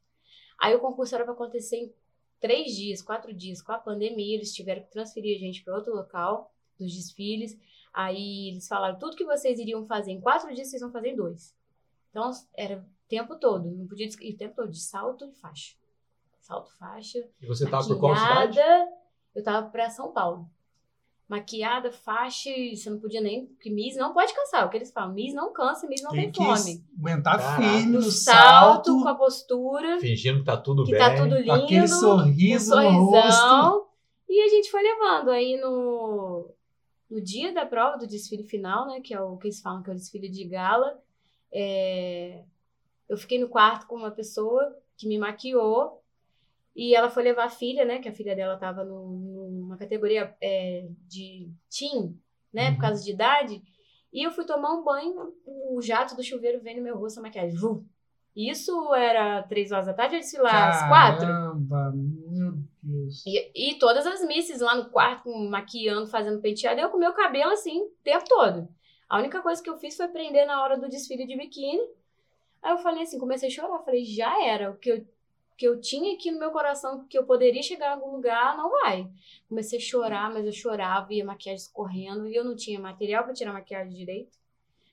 Aí o concurso era para acontecer em três dias, quatro dias. Com a pandemia, eles tiveram que transferir a gente para outro local dos desfiles. Aí eles falaram: tudo que vocês iriam fazer em quatro dias, vocês vão fazer em dois. Então era o tempo todo, não podia des- o tempo todo de salto e faixa. Salto, faixa. E você tava por qual cidade? Eu tava pra São Paulo. Maquiada, faixa, você não podia nem. Porque Miss não pode cansar. O que eles falam? Miss não cansa, Miss não tem tem, que fome. aguentar Caraca. firme No no salto, salto, com a postura, Fingindo que tá tudo que bem. tá tudo lindo. aquele sorriso um no rosto. sorrisão. E a gente foi levando. Aí no, no dia da prova, do desfile final, né? Que é o que eles falam que é o desfile de gala. é, eu fiquei no quarto com uma pessoa que me maquiou. E ela foi levar a filha, né? Que a filha dela tava no- numa categoria é, de teen, né? Por Uhum. causa de idade. E eu fui tomar um banho, o jato do chuveiro vem no meu rosto, a maquiagem. Vum. Isso era três horas da tarde, eu desci lá às quatro. Caramba, Deus. E, e todas as misses lá no quarto, maquiando, fazendo penteado, eu com meu cabelo assim, o tempo todo. A única coisa que eu fiz foi prender na hora do desfile de biquíni. Aí eu falei assim, comecei a chorar. Falei, já era. O que eu, que eu tinha aqui no meu coração, que eu poderia chegar em algum lugar, não vai. Comecei a chorar, mas eu chorava e a maquiagem escorrendo. E eu não tinha material para tirar a maquiagem direito.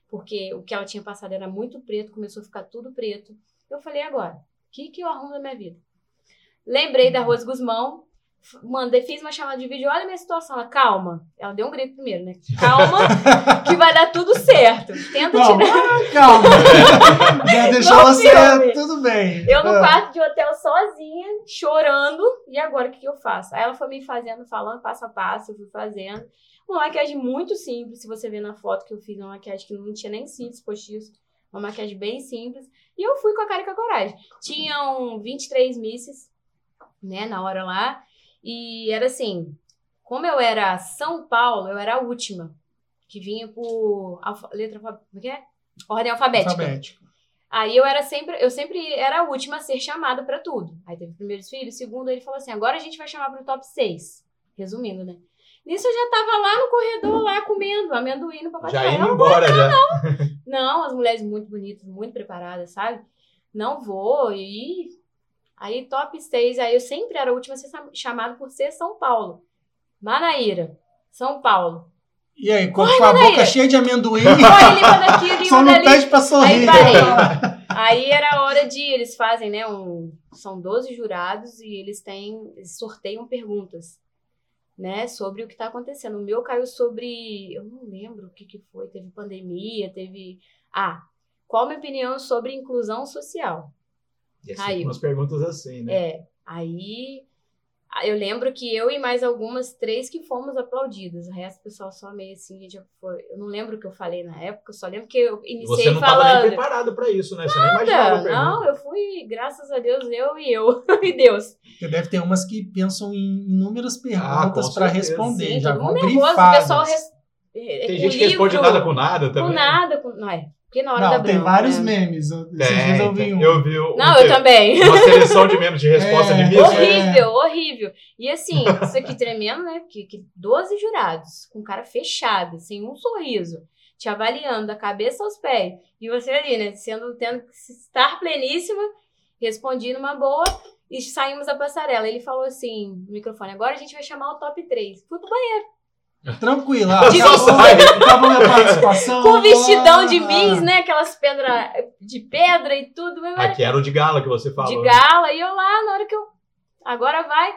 Porque o que ela tinha passado era muito preto, começou a ficar tudo preto. Eu falei, agora, o que, que eu arrumo na minha vida? Lembrei da Rose Guzmão, Mandei, fiz uma chamada de vídeo, olha a minha situação. Ela, calma. Ela deu um grito primeiro, né? Calma, que vai dar tudo certo. Tenta Não, tirar. calma. Já deixou filme. Tudo bem. Eu no Ah. quarto de hotel sozinha, chorando. E agora, o que, que eu faço? Aí ela foi me fazendo, falando passo a passo, eu fui fazendo. Uma maquiagem muito simples, se você ver na foto que eu fiz, uma maquiagem que não tinha nem cílios postiços. Uma maquiagem bem simples. E eu fui com a cara e com a coragem. Tinham 23 misses, né, na hora lá. E era assim, como eu era São Paulo, eu era a última. Que vinha por alfa- letra como é que é? Ordem alfabética. Alfabético. Aí eu era sempre, eu sempre era a última a ser chamada pra tudo. Aí teve primeiros filhos, segundo ele falou assim: "Agora a gente vai chamar pro top 6". Resumindo, né? Nisso eu já tava lá no corredor lá comendo amendoim no papai Já indo embora, já. Não, as mulheres muito bonitas, muito preparadas, sabe? Não vou e aí top 6, aí eu sempre era a última a ser chamada por ser São Paulo. Manaíra, São Paulo. E aí, com, a boca cheia de amendoim, limpa daqui, limpa só não pede pra sorrir. Aí parei. Aí era a hora de. Eles fazem, né? Um, são 12 jurados e eles têm. Eles sorteiam perguntas, né? Sobre o que tá acontecendo. O meu caiu sobre. Eu não lembro o que, que foi. Teve pandemia, teve. Ah, qual a minha opinião sobre inclusão social? E assim, Caiu. umas perguntas assim, né? É. Aí. ah, Eu lembro que eu e mais algumas três que fomos aplaudidas. O resto do pessoal só meio assim, gente, eu, foi, eu não lembro o que eu falei na época, eu só lembro que eu E iniciei você não tava falando. nem preparado pra isso, né? Você nem imaginava Nada, não, eu fui, graças a Deus, eu e eu e Deus. Porque deve ter umas que pensam em inúmeras Ah, perguntas pra certeza. responder. Sim, já vão mundo nervoso, o pessoal res, é, Tem gente que responde nada com nada também. Com nada, com, não é, porque na hora da Não, tem bronca, vários né? memes. Eu- Esses Tem, dias eu vi tem. um. Eu vi o- Não, o eu também. Uma seleção de memes de resposta É. de míssil. Horrível, horrível. E assim, isso aqui tremendo, né? Porque que 12 jurados, com cara fechada, sem um sorriso, te avaliando da cabeça aos pés. E você ali, né? Sendo, tendo que estar pleníssima, respondi numa boa e saímos da passarela. Ele falou assim, no microfone, agora a gente vai chamar o top 3. Fui pro banheiro. Tranquila. Acabou, minha participação. Com vestidão de Miss, né? Aquelas pedras de pedra e tudo. Mas Aqui era o de gala que você falou. de gala. E eu lá, na hora que eu. Agora vai.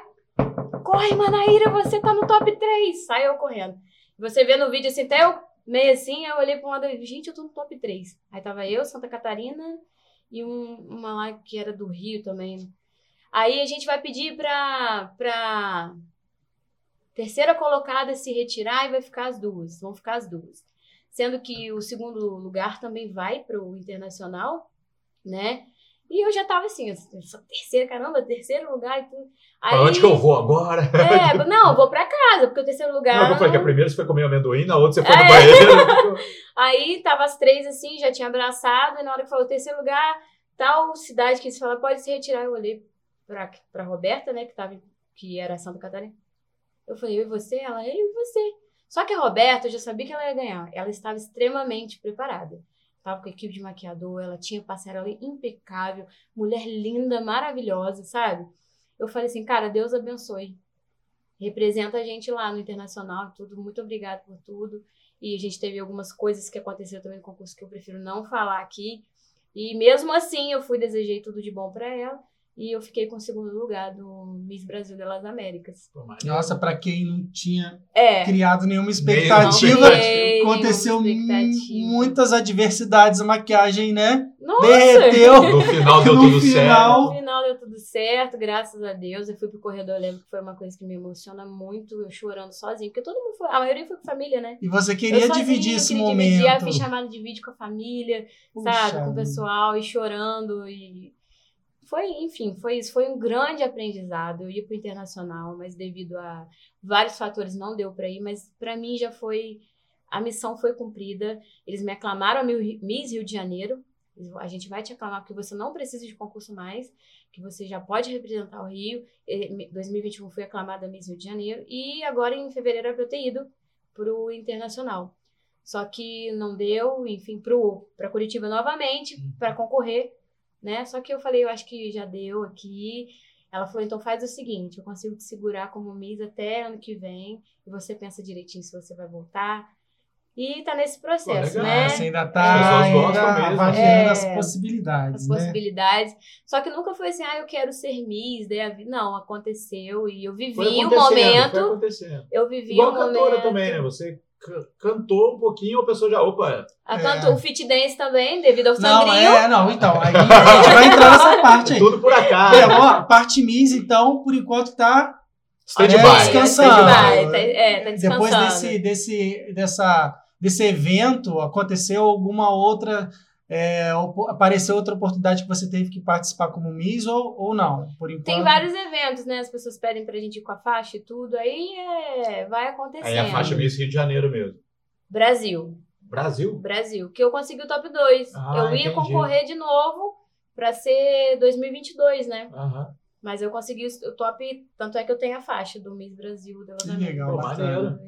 Corre, Manaíra, você tá no top 3. Sai eu correndo. Você vê no vídeo assim, até eu meio assim, eu olhei pra um lado e gente, eu tô no top 3. Aí tava eu, Santa Catarina e um- uma lá que era do Rio também. Aí a gente vai pedir pra, pra terceira colocada se retirar e vai ficar as duas. Vão ficar as duas. Sendo que o segundo lugar também vai pro Internacional, né? E eu já tava assim, essa terceira, caramba, terceiro lugar e tudo. Aí, Pra onde que eu vou agora? É, não, eu vou pra casa, porque o terceiro lugar. Não, eu falei que a primeira você foi comer amendoim, na outra você foi É. no banheiro. Aí tava as três assim, já tinha abraçado, e na hora que falou terceiro lugar, tal cidade que eles falaram, pode se retirar. Eu olhei pra, pra Roberta, né, que, tava, que era Santa Catarina. Eu falei, eu e você? Ela, eu e você. Só que a Roberta, eu já sabia que ela ia ganhar. Ela estava extremamente preparada. Tava com a equipe de maquiador, ela tinha passarela impecável, mulher linda, maravilhosa, sabe? Eu falei assim, cara, Deus abençoe. Representa a gente lá no Internacional, tudo. Muito obrigada por tudo. E a gente teve algumas coisas que aconteceram também no concurso que eu prefiro não falar aqui. E mesmo assim, eu fui, desejei tudo de bom pra ela. E eu fiquei com o segundo lugar do Miss Brasil das Américas. Nossa, pra quem não tinha É. criado nenhuma expectativa, criei aconteceu nenhuma expectativa. muitas adversidades. A maquiagem, né? Nossa! Derreteu. No final deu No tudo final- No certo. final deu tudo certo, graças a Deus. Eu fui pro corredor, eu lembro que foi uma coisa que me emociona muito, eu chorando sozinho, porque todo mundo foi, a maioria foi com família, né? E você Eu queria sozinha, dividir esse queria momento. Dividir, eu fiz chamada de vídeo com a família, Puxa sabe? Com o pessoal e chorando e foi, enfim, foi isso, foi um grande aprendizado. Eu ia pro internacional, mas devido a vários fatores não deu para ir, mas para mim já foi a missão foi cumprida. Eles me aclamaram a Miss Rio de Janeiro. A gente vai te aclamar porque você não precisa de concurso mais, que você já pode representar o Rio. Em 2021 fui aclamada Miss Rio de Janeiro e agora em fevereiro era para eu ter ido pro internacional. Só que não deu, enfim, para Curitiba novamente para concorrer, né? Só que eu falei, eu acho que já deu aqui. Ela falou, então faz o seguinte, eu consigo te segurar como Miss até ano que vem e você pensa direitinho se você vai voltar. E tá nesse processo, legal. né? Você ainda tá gostam mesmo. avaliando É. as possibilidades, as né? possibilidades. Só que nunca foi assim, ah, eu quero ser Miss, vida. Não, aconteceu e eu vivi o momento. acontecendo. Eu vivi Igual o cantora momento. também, né? Você cantou um pouquinho, a pessoa já. Opa, A É. canto, o fit dance também, devido ao Não, Sandrinho. é, não, então, aí a gente vai entrar nessa parte aí. tudo por acaso. É, ó, parte Miss, então, por enquanto tá Stand-by. É, descansando. Stand-by, tá, é, tá descansando. depois desse, desse, dessa, desse evento, aconteceu alguma outra. É, apareceu outra oportunidade que você teve que participar como Miss ou, ou não? Por enquanto. Tem vários eventos, né? As pessoas pedem pra gente ir com a faixa e tudo, aí é, vai acontecendo. Aí a faixa Miss Rio de Janeiro mesmo. Brasil, Brasil? Brasil, que eu consegui o top 2. Ah, eu ia entendi. concorrer de novo pra ser 2022, né? Aham. Mas eu consegui o top, tanto é que eu tenho a faixa do Miss Brasil. Que legal, Pô, bacana. maneiro.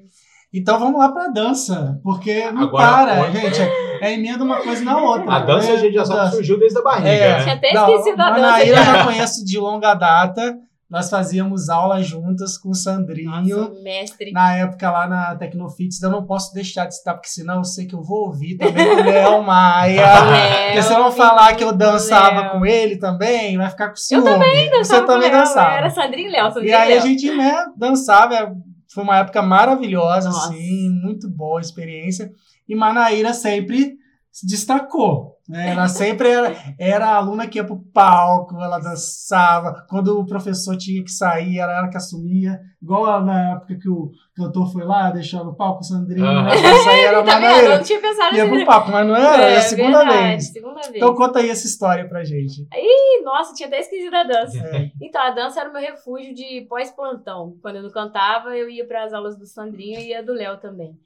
Então vamos lá pra dança, porque não Agora, para, onde- gente. É, é emenda uma coisa na outra. A dança né? a gente já sabe que Dança. surgiu desde a barriga, É. né? Tinha até Não, esquecido a dança. Manaíra eu já. conheço de longa data. Nós fazíamos aula juntas com o Sandrinho. Nossa, mestre. Na época lá na Tecnofits, eu não posso deixar de citar, porque senão eu sei que eu vou ouvir também o Léo Maia. Léo, Porque se eu não falar que eu dançava Léo. com ele também, vai ficar com ciúme. também Você Dançava também com ela, dançava. Era Sandrinho e Léo, Sandrinho E aí a Léo. gente, né, dançava. Foi uma época maravilhosa, Nossa. assim, muito boa a experiência. E Manaíra sempre se destacou. Né? Ela sempre era, era a aluna que ia pro palco, ela dançava. Quando o professor tinha que sair, era ela que assumia. Igual na época que o cantor foi lá, deixou no palco o Sandrinho, Aham. né? Saía era a Tá vendo? Eu não tinha pensado Ia assim. pro palco, mas não era, era a segunda verdade, vez. Segunda vez. Então conta aí essa história pra gente. Ih, Nossa, tinha até esquecido a dança. É. Então, a dança era o meu refúgio de pós-plantão. Quando eu não cantava, eu ia para as aulas do Sandrinho e a do Léo também.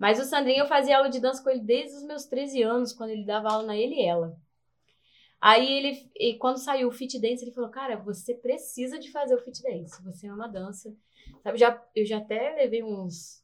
Mas o Sandrinho eu fazia aula de dança com ele desde os meus 13 anos, quando ele dava aula na ele e ela. Aí ele, e quando saiu o fit dance, ele falou: "Cara, você precisa de fazer o fit dance. Você ama dança". Sabe, já eu já até levei uns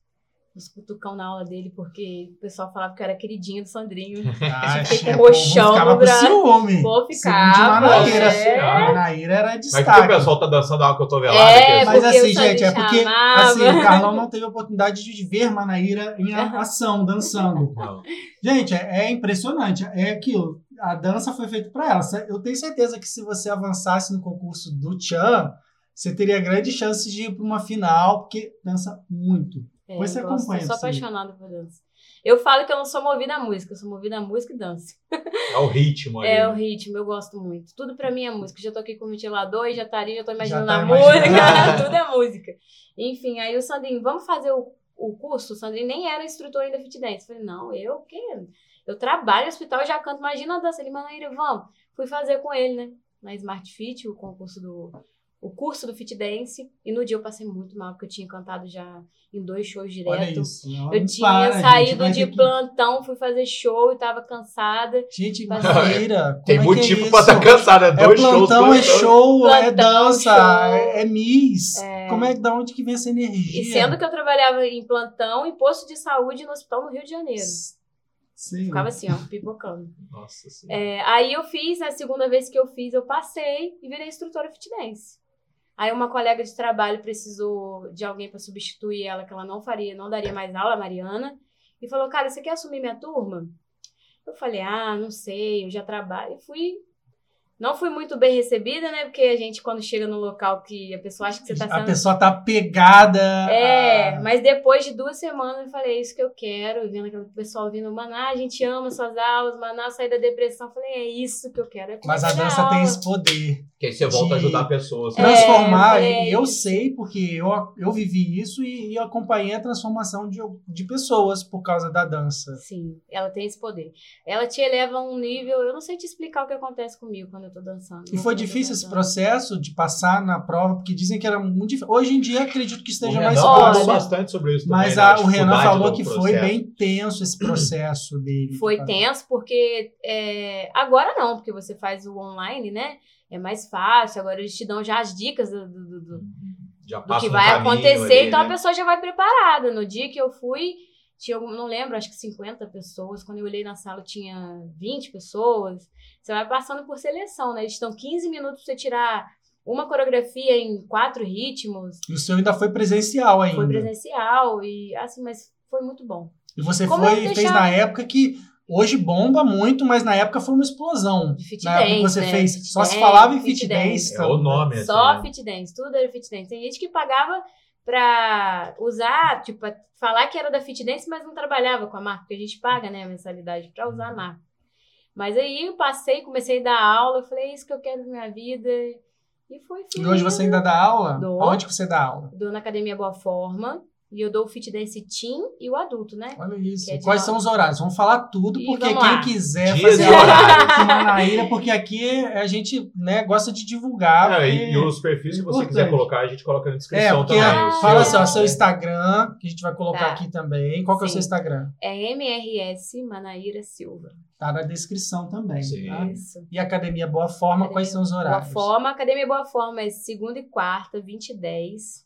uns cutucão na aula dele, porque o pessoal falava que eu era queridinha do Sandrinho. Ah, fiquei o com roxão ficava no com braço. ciúme. Pô, de ficava. Manaíra. é. Manaíra era Mas que o destaque. pessoal tá dançando algo cotovelada É, aqui. Mas porque assim, o Sandrinho gente, é porque chamava. assim, o Carlão não teve a oportunidade de ver Manaíra em a- ação, dançando. Gente, é, é impressionante. É aquilo. A dança foi feita para ela. Eu tenho certeza que se você avançasse no concurso do Chan, você teria grande chance de ir para uma final, porque dança muito. É, Depois você eu gosto, acompanha, Eu sou sim. apaixonada por dança. Eu falo que eu não sou movida a música, eu sou movida a música e dança. É o ritmo ali. É o ritmo, eu gosto muito. Tudo pra mim é música. Já tô aqui com o ventilador e já tá ali, já tô imaginando tá a música. Tudo é música. Enfim, aí o Sandrinho, vamos fazer o, o curso? O Sandrinho nem era instrutor ainda fit dance. Eu falei, não, eu o quê? Eu trabalho no hospital e já canto. Imagina a dança. Ele, Manaíra, vamos. Fui fazer com ele, né? Na Smart Fit, o concurso do. O curso do Fit Dance. E no dia eu passei muito mal, porque eu tinha cantado já em dois shows direto. Olha isso. ela Eu não tinha para, gente, saído vai de que- plantão, fui fazer show e tava cansada. Gente, Manaíra. Tem é motivo é pra estar cansado. É É dois shows. plantão, é dois shows. show, é Plantão, dança, show. é, é miss. É. Como é que da onde que vem essa energia? E sendo que eu trabalhava em plantão, em posto de saúde no hospital no Rio de Janeiro. Sim. Ficava assim, ó, pipocando. Nossa senhora. É, aí eu fiz, a segunda vez que eu fiz, eu passei e virei instrutora fit dance. Aí uma colega de trabalho precisou de alguém para substituir ela, que ela não faria, não daria mais aula, Mariana, e falou: Cara, você quer assumir minha turma? Eu falei: Ah, não sei, eu já trabalho. E fui. Não fui muito bem recebida, né? Porque a gente, quando chega no local que a pessoa acha que você tá A sendo pessoa tá pegada. É, a- mas depois de duas semanas eu falei, é isso que eu quero, e vendo aquele pessoal vindo, Maná, a gente ama suas aulas, Maná, sair da depressão. Eu falei, é isso que eu quero. É Mas a dança aula. tem esse poder. Que aí você volta a ajudar pessoas. É, Transformar, é e eu isso. sei porque eu, eu vivi isso e, e acompanhei a transformação de, de pessoas por causa da dança. Sim, ela tem esse poder. Ela te eleva a um nível, eu não sei te explicar o que acontece comigo quando eu tô dançando. E foi difícil esse dançando. processo de passar na prova, porque dizem que era muito difícil. Hoje em dia acredito que esteja mais falou fácil. bastante sobre isso Mas também, né? a- o Renan falou que foi bem tenso esse processo dele. Foi Tá? tenso, porque é, agora não, porque você faz o online, né? É mais fácil, agora eles te dão já as dicas do- do- do, do, Já do passa que vai acontecer, ali, então a né? pessoa já vai preparada. No dia que eu fui, tinha, não lembro, acho que 50 pessoas. Quando eu olhei na sala, tinha 20 pessoas. Você vai passando por seleção, né? Eles dão 15 minutos pra você tirar uma coreografia em quatro ritmos. E o seu ainda foi presencial ainda. Foi presencial e assim, mas foi muito bom. E você Como foi fez na época que hoje bomba muito, mas na época foi uma explosão. De fit Na época que dance, você né? fez, Fit só se dance, falava em fit fit dance. dance. É o nome, assim, Só né? fit dance, tudo era fit dance. Tem gente que pagava pra usar, tipo, falar que era da fit dance, mas não trabalhava com a marca, porque a gente paga, né, a mensalidade pra usar a marca. Mas aí eu passei, comecei a dar aula, eu falei, é isso que eu quero na minha vida. E foi E hoje você ainda dá aula? Dou. Onde que você dá aula? Dou na Academia Boa Forma. E eu dou o fit dance teen e o adulto, né? Olha isso. É Quais nove. são os horários? Vamos falar tudo, E porque quem lá. quiser Dias fazer com Manaíra, porque aqui a gente né, gosta de divulgar. Não, porque- e, e os perfis que você Importante. quiser colocar, a gente coloca na É, descrição porque também. Ah, o fala seu- assim, ó, seu? Instagram, que a gente vai colocar Tá. aqui também. Qual que é o seu. Instagram? É MRS Manaíra Silva. Tá na descrição também. Sim. tá? Isso. E Academia Boa Forma, quais são os horários? Boa Forma, Academia Boa Forma é segunda e quarta, 20 e 10.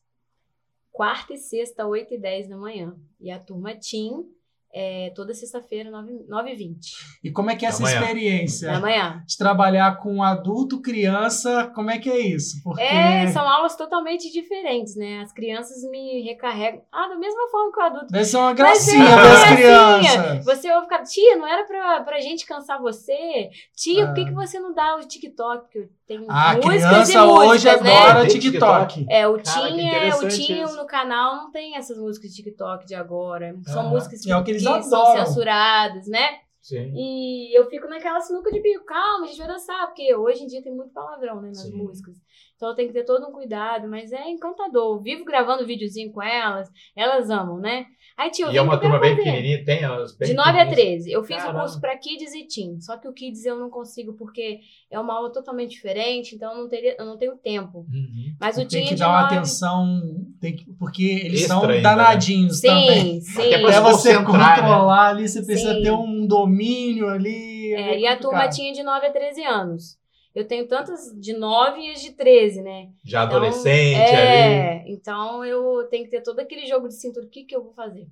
Quarta e sexta, 8 e 10 da manhã. E a turma Team é toda sexta-feira, 9, 9 e 20 E como é que é essa experiência? da manhã. De trabalhar com adulto, criança, como é que é isso? Porque É, são aulas totalmente diferentes, né? As crianças me recarregam. Ah, da mesma forma que o adulto. deve ser uma Mas gracinha é das crianças. Você ouve ficar, tia, não era pra, pra gente cansar você? Tia, por que, Ah. que você não dá o TikTok? Porque eu tenho A músicas e criança hoje músicas, né? adora Tem TikTok. É, o Cara, que Tinha, o interessante Tinha isso. no canal não tem essas músicas de TikTok de agora. São Aham. músicas É o que eles são adoram. censuradas, né? Sim. E eu fico naquela sinuca de bico, calma, a gente vai dançar, porque hoje em dia tem muito palavrão, né, nas Sim. músicas. Então tem que ter todo um cuidado, mas é encantador. Eu Vivo gravando videozinho com elas, elas amam, né? Aí, tio, E é uma turma bem pequenininha, tem elas bem De 9 a pequenininhas. 13. Eu fiz Caramba. o curso para Kids e Teen. Só que o Kids eu não consigo porque é uma aula totalmente diferente, então eu não, teria, eu não tenho tempo. Uhum. Mas o Tem que é dar uma 9... atenção, tem que- porque eles Extra são ainda, né? danadinhos também. Sim, sim. Até você né? controlar ali, você precisa Sim. ter um domínio ali. É, meio e a turma tinha de 9 a 13 anos. Eu tenho tantas de 9 e as de 13, né? Já Então, adolescente ali. É, então eu tenho que ter todo aquele jogo de cintura. O que, que eu vou fazer?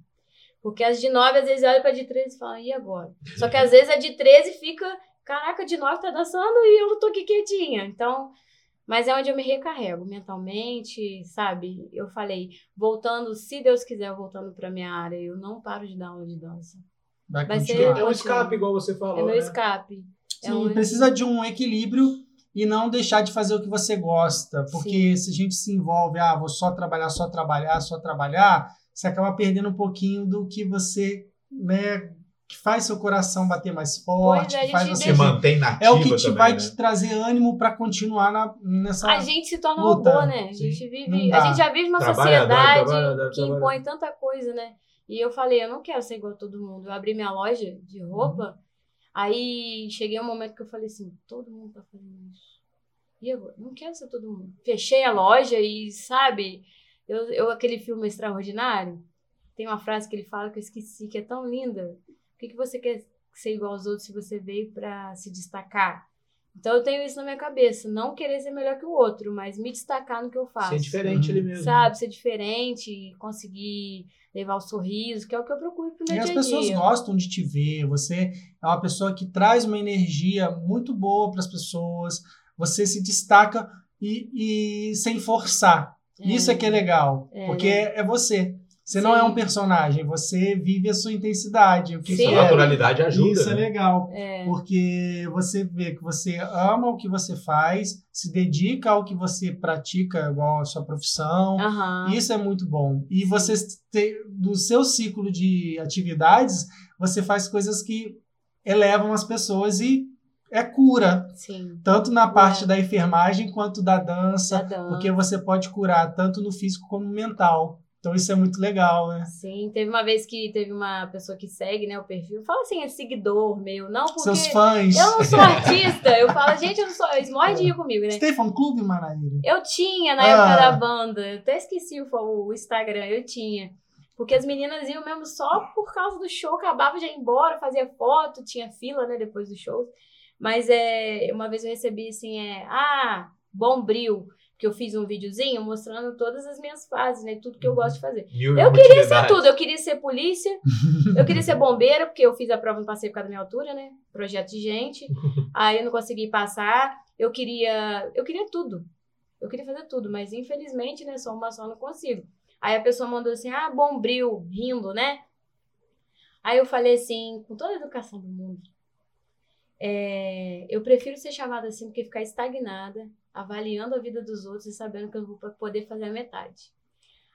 Porque as de 9 às vezes olha pra de 13 e fala, e agora? Só que às vezes a de 13 fica, caraca, de 9 tá dançando e eu não tô aqui quietinha. Então, mas é onde eu me recarrego mentalmente, sabe? Eu falei, voltando, se Deus quiser, voltando pra minha área, eu não paro de dar aula de dança. Vai vai ser-. É um escape, igual você falou. É meu né? escape. É Sim, onde- precisa de um equilíbrio e não deixar de fazer o que você gosta. Porque se a gente se envolve, ah, vou só trabalhar, só trabalhar, só trabalhar, você acaba perdendo um pouquinho do que você, né, que faz seu coração bater mais forte, Pois é, que faz você mantém nativa é o que te também, vai né? te trazer ânimo para continuar na, nessa A gente se torna luta. robô, né? A Sim. gente vive, a gente já vive uma Trabalhador, sociedade trabalhador, que trabalhador. impõe tanta coisa, né? E eu falei, eu não quero ser igual a todo mundo. Eu abri minha loja de roupa, aí cheguei um momento que eu falei assim, todo mundo tá fazendo isso. E agora? Não quero ser todo mundo. Fechei a loja e, sabe, eu, eu aquele filme extraordinário, tem uma frase que ele fala que eu esqueci, que é tão linda. Por que, que você quer ser igual aos outros se você veio pra se destacar? Então eu tenho isso na minha cabeça, não querer ser melhor que o outro, mas me destacar no que eu faço. Ser diferente ali mesmo. Sabe, ser diferente, conseguir levar o sorriso, que é o que eu procuro pro meu E as dia a pessoas dia. gostam de te ver. Você é uma pessoa que traz uma energia muito boa para as pessoas. Você se destaca e, e sem forçar. Isso é que é legal, É. porque é você. Você não Sim. é um personagem, você vive a sua intensidade. O que Sim. que A é. naturalidade ajuda. Isso é né? legal, É, porque você vê que você ama o que você faz, se dedica ao que você pratica, igual a sua profissão. Isso é muito bom. E você, te, do seu ciclo de atividades, você faz coisas que elevam as pessoas e é cura, Sim. tanto na parte É. da enfermagem quanto da dança, Da dança. porque você pode curar tanto no físico como no mental. Então isso é muito legal, né? Sim, teve uma vez que teve uma pessoa que segue, né, o perfil. Fala assim, é seguidor meu. Não, porque Seus fãs. eu não sou artista. Eu falo, gente, eu não sou. Eles morrem de rir comigo, né? Você fã clube, Manaíra? Eu tinha na Ah. época da banda. Eu até esqueci o, o Instagram, eu tinha. Porque as meninas iam mesmo só por causa do show, acabava de ir embora, fazia foto, tinha fila, né, depois do show. Mas é, uma vez eu recebi assim, é, ah, bom bril, que eu fiz um videozinho mostrando todas as minhas fases, né, tudo que eu gosto de fazer. Mil Eu queria ser tudo, eu queria ser polícia, eu queria ser bombeira, porque eu fiz a prova no passeio por causa da minha altura, né? Projeto de gente. Aí eu não consegui passar. Eu queria. Eu queria tudo. Eu queria fazer tudo, mas infelizmente, né? Só uma só não consigo. Aí a pessoa mandou assim: ah, bombril, rindo, né? Aí eu falei assim, com toda a educação do mundo, é, eu prefiro ser chamada assim do que ficar estagnada, avaliando a vida dos outros e sabendo que eu não vou poder fazer a metade.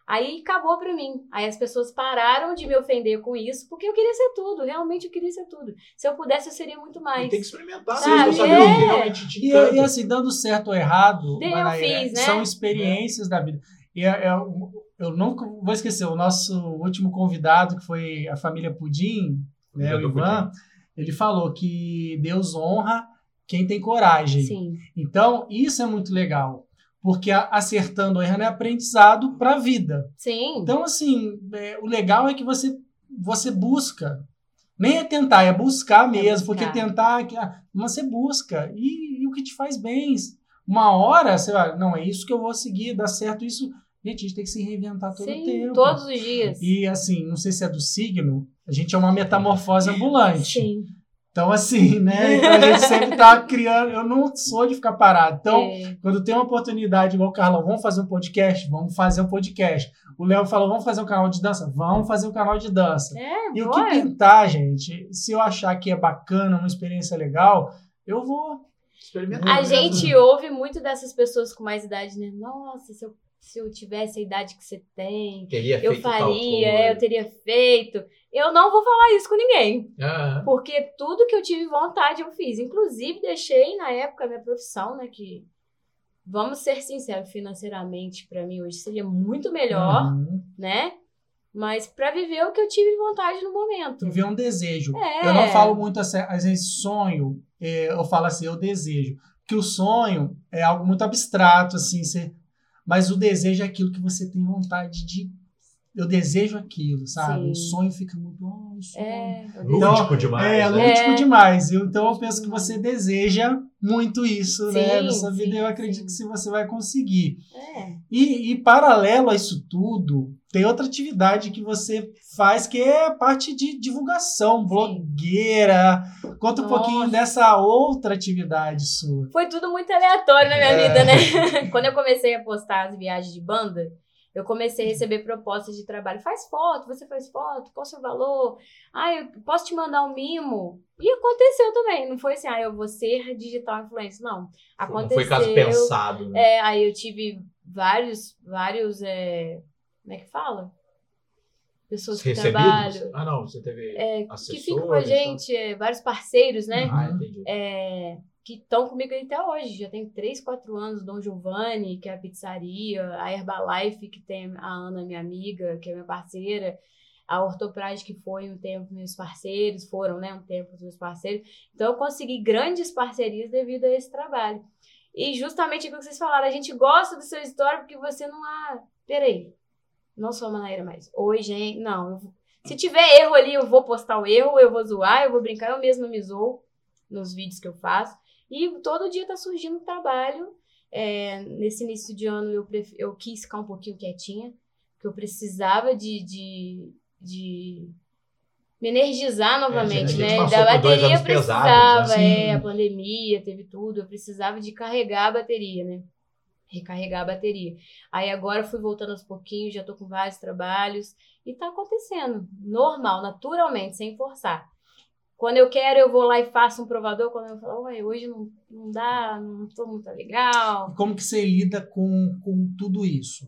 Aí acabou pra mim. Aí as pessoas pararam de me ofender com isso, porque eu queria ser tudo, realmente eu queria ser tudo. Se eu pudesse, eu seria muito mais. E tem que experimentar, Sabe? mesmo, saber o que É. realmente te E, encanta. e assim, dando certo ou errado, Manaíra, fiz, né? são experiências da vida. E é- é- eu nunca vou esquecer, o nosso último convidado, que foi a família Pudim, né, o Ivan, ele falou que Deus honra quem tem coragem. Sim, Então, isso é muito legal, porque acertando ou errando é aprendizado para a vida. sim. Então, assim, é, o legal é que você, você busca. Nem é tentar, é buscar mesmo, porque buscar. tentar, é que, ah, você busca e, e o que te faz bem. Uma hora você vai, não, é isso que eu vou seguir, dá certo isso. Gente, a gente tem que se reinventar todo o Sim, tempo. todos os dias. E assim, não sei se é do signo, a gente é uma metamorfose ambulante. Sim. Então, assim, né? Então a gente sempre tá criando. Eu não sou de ficar parado. Então, É. quando tem uma oportunidade, igual o Carlão, vamos fazer um podcast? Vamos fazer um podcast. O Léo falou, vamos fazer um canal de dança? Vamos fazer um canal de dança. É, E o que pintar, gente, se eu achar que é bacana, uma experiência legal, eu vou. Experimentar A gente ouve muito dessas pessoas com mais idade, né? Nossa, se eu, se eu tivesse a idade que você tem, Teria eu faria, é, eu teria feito. Eu não vou falar isso com ninguém, Ah, porque tudo que eu tive vontade eu fiz. Inclusive, deixei na época a minha profissão, né? Que, vamos ser sinceros, financeiramente, pra mim hoje seria muito melhor, Uhum. né? Mas pra viver o que eu tive vontade no momento. Viver um desejo. É. Eu não falo muito assim, às vezes sonho, é, eu falo assim, eu desejo. Que o sonho é algo muito abstrato, assim, você- mas o desejo é aquilo que você tem vontade de. Eu desejo aquilo, sabe? Sim. O sonho fica muito. Sonho. É, eu Lúdico demais, É, né? lúdico É. demais. Então eu penso que você deseja muito isso, né? Sim, Na sua vida. sim, Eu acredito sim. que se você vai conseguir. É. E, e paralelo a isso tudo, tem outra atividade que você faz que é a parte de divulgação, blogueira. Conta um Nossa. pouquinho dessa outra atividade sua. Foi tudo muito aleatório na minha É. vida, né? Quando eu comecei a postar as viagens de banda, eu comecei a receber propostas de trabalho. Faz foto, você faz foto, qual o seu valor? Ah, eu posso te mandar um mimo? E aconteceu também. Não foi assim, ah, eu vou ser digital influencer. Não. Não Aconteceu. foi caso pensado. Né? É, aí eu tive vários, vários, é, como é que fala? Pessoas que Recebidos? trabalham, Ah, não, você teve é, que ficam com a gente, é, vários parceiros, né? Ah, entendi. é, que estão comigo até hoje. Já tem 3, 4 anos. Dom Giovanni, que é a pizzaria. A Herbalife, que tem a Ana, minha amiga, que é minha parceira. A Ortoprade, que foi um tempo meus parceiros. Foram, né? Um tempo meus parceiros. Então, eu consegui grandes parcerias devido a esse trabalho. E justamente aquilo que vocês falaram. A gente gosta do seu história porque você não... Ah, peraí. Não sou a Manaíra mais. Oi, gente. Não, eu se tiver erro ali, eu vou postar o erro, eu vou zoar, eu vou brincar, eu mesma me zoo nos vídeos que eu faço. E todo dia tá surgindo trabalho. É, nesse início de ano eu, pref- eu quis ficar um pouquinho quietinha, porque eu precisava de, de, de me energizar novamente, a gente né? Da bateria anos pesados, precisava, né? é, a pandemia teve tudo, eu precisava de carregar a bateria, né? Recarregar a bateria. Aí agora fui voltando aos pouquinhos, já tô com vários trabalhos e tá acontecendo, normal, naturalmente, sem forçar. Quando eu quero, eu vou lá e faço um provador. Quando eu falo, ué, hoje não, não dá, não tô muito legal. E como que você lida com, com tudo isso?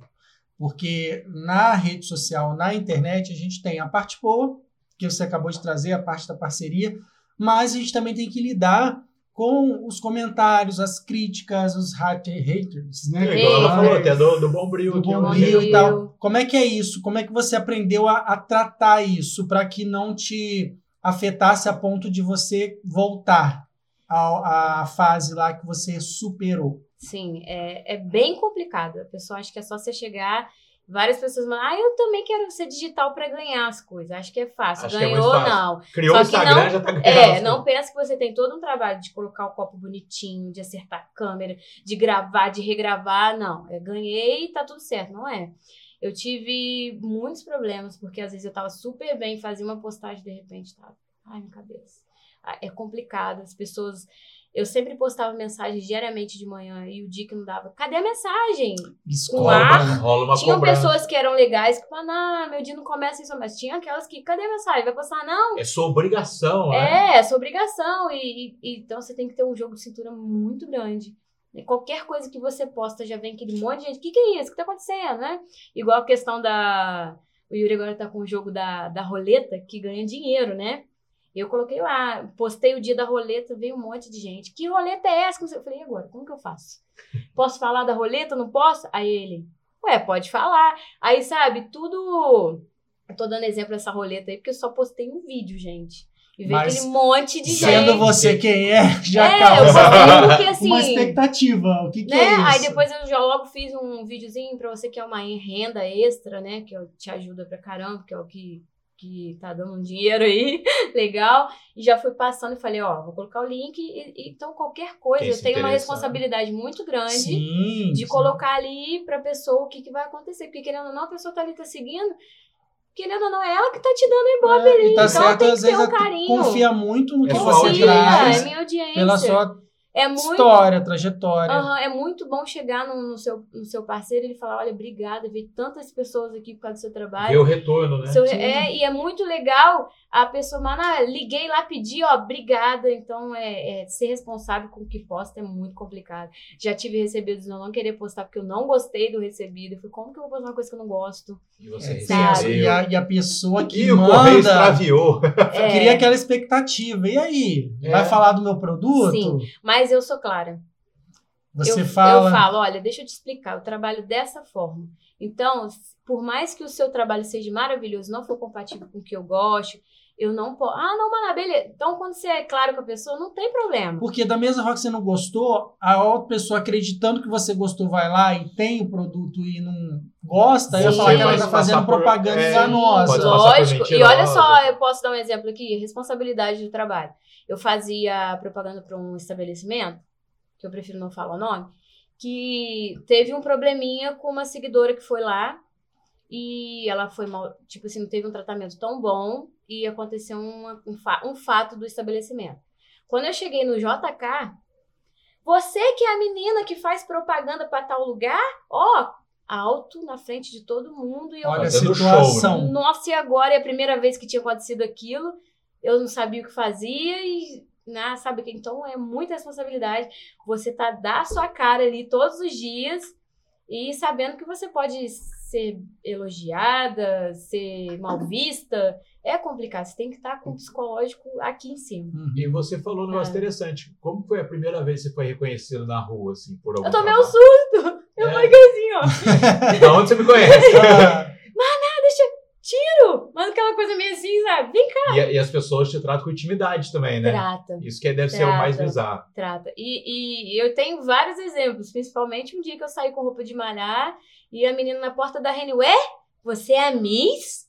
Porque na rede social, na internet, a gente tem a parte boa, que você acabou de trazer, a parte da parceria, mas a gente também tem que lidar com os comentários, as críticas, os hate- haters, né? É, igual ela falou até do, do Bombril. do que é bom uma- rio e tal. Bombril. Como é que é isso? Como é que você aprendeu a, a tratar isso para que não te afetasse a ponto de você voltar ao- à fase lá que você superou? Sim, é, é bem complicado. A pessoa acha que é só você chegar. Várias pessoas mandam, ah, eu também quero ser digital para ganhar as coisas. Acho que é fácil. Acho é Ganhou, muito fácil. não. Criou Só o que Instagram, não- já tá ganhando. É, não pensa que você tem todo um trabalho de colocar o copo bonitinho, de acertar a câmera, de gravar, de regravar. Não, é ganhei e tá tudo certo, não é? Eu tive muitos problemas, porque às vezes eu tava super bem, fazia uma postagem de repente tava, ai, minha cabeça. Ah, É complicado, as pessoas. Eu sempre postava mensagem diariamente de manhã e o dia que não dava, cadê a mensagem? Né? Rola uma Tinham cobrança. pessoas que eram legais que falavam, não, meu dia não começa isso, mas tinha aquelas que, cadê a mensagem? Vai postar, não. É sua obrigação, né? É, é sua obrigação. E- e- então você tem que ter um jogo de cintura muito grande. Qualquer coisa que você posta já vem aquele monte de gente. O que, que é isso? O que tá acontecendo, né? Igual a questão da. O Yuri agora tá com o jogo da, da roleta, que ganha dinheiro, né? Eu coloquei lá, postei o dia da roleta, veio um monte de gente. Que roleta é essa? Eu falei, e agora? Como que eu faço? Posso falar da roleta? Não posso? Aí ele, ué, pode falar. Aí, sabe, tudo. Eu tô dando exemplo dessa roleta aí, porque eu só postei um vídeo, gente. E Mas aquele monte de Sendo gente. você quem é, já é, eu causa postei porque assim. uma expectativa. O que, que né? é isso? Aí depois eu já logo fiz um videozinho pra você que é uma renda extra, né? Que te ajuda pra caramba, que é o que, que tá dando um dinheiro aí, legal. E já fui passando e falei, ó, vou colocar o link. E, e- então, qualquer coisa, eu tenho uma interessar. responsabilidade muito grande Sim, de sim. colocar ali pra pessoa o que, que vai acontecer. Porque querendo ou não, a pessoa tá ali, tá seguindo. Querendo ou não, é ela que tá te dando ibope É, ali. tá então certo, tem que às ter vezes um a- carinho. confia muito no É que sua você traz, é minha audiência. pela sua é muito história, trajetória. Aham, é muito bom chegar no, no seu, no seu parceiro e ele falar: olha, obrigada, vi tantas pessoas aqui por causa do seu Ver trabalho. o retorno, né? Seu- é, e é muito legal a pessoa, mano, ah, liguei lá, pedi, ó, obrigada. Então, é, é, ser responsável com o que posta é muito complicado. Já tive recebidos, eu não querer postar porque eu não gostei do recebido. Eu falei, como que eu vou postar uma coisa que eu não gosto? E você É, Sabe? e, a, e a pessoa que E o correio manda extraviou. É, cria aquela expectativa. E aí? É. Vai falar do meu produto? Sim. Mas eu sou clara. Você eu, fala. Eu falo, olha, deixa eu te explicar, eu trabalho dessa forma. Então, por mais que o seu trabalho seja maravilhoso, não for compatível com o que eu gosto, eu não posso. Ah, não, Maná, beleza. Então, quando você é claro com a pessoa, não tem problema. Porque da mesma forma que você não gostou, a outra pessoa acreditando que você gostou vai lá e tem o produto e não gosta, eu Sim. falar que ela Pode tá fazendo por- propaganda é, enganosa. Lógico. E olha só, eu posso dar um exemplo aqui: responsabilidade do trabalho. Eu fazia propaganda para um estabelecimento, que eu prefiro não falar o nome, que teve um probleminha com uma seguidora que foi lá e ela foi mal, tipo assim, não teve um tratamento tão bom e aconteceu uma- um, fa- um fato do estabelecimento. Quando eu cheguei no JK, você que é a menina que faz propaganda para tal lugar, ó, alto na frente de todo mundo e eu Olha a Fazendo situação. nossa, e agora é a primeira vez que tinha acontecido aquilo. Eu não sabia o que fazia e, né, sabe que então é muita responsabilidade. Você tá dar a sua cara ali todos os dias e sabendo que você pode ser elogiada, ser mal vista. É complicado, você tem que estar com o psicológico aqui em cima. Uhum. E você falou um negócio É. interessante. Como foi a primeira vez que você foi reconhecido na rua, assim, por algum Eu tomei um trabalho? susto! Eu É. fiquei assim, ó. Da onde você me conhece? Mas aquela coisa meio assim, sabe? Vem cá. e, e as pessoas te tratam com intimidade também, né? Trata. Isso que deve ser o mais Trata. bizarro. Trata. E, e eu tenho vários exemplos, principalmente um dia que eu saí com roupa de malhar e a menina na porta da Reni, ué, você é a Miss?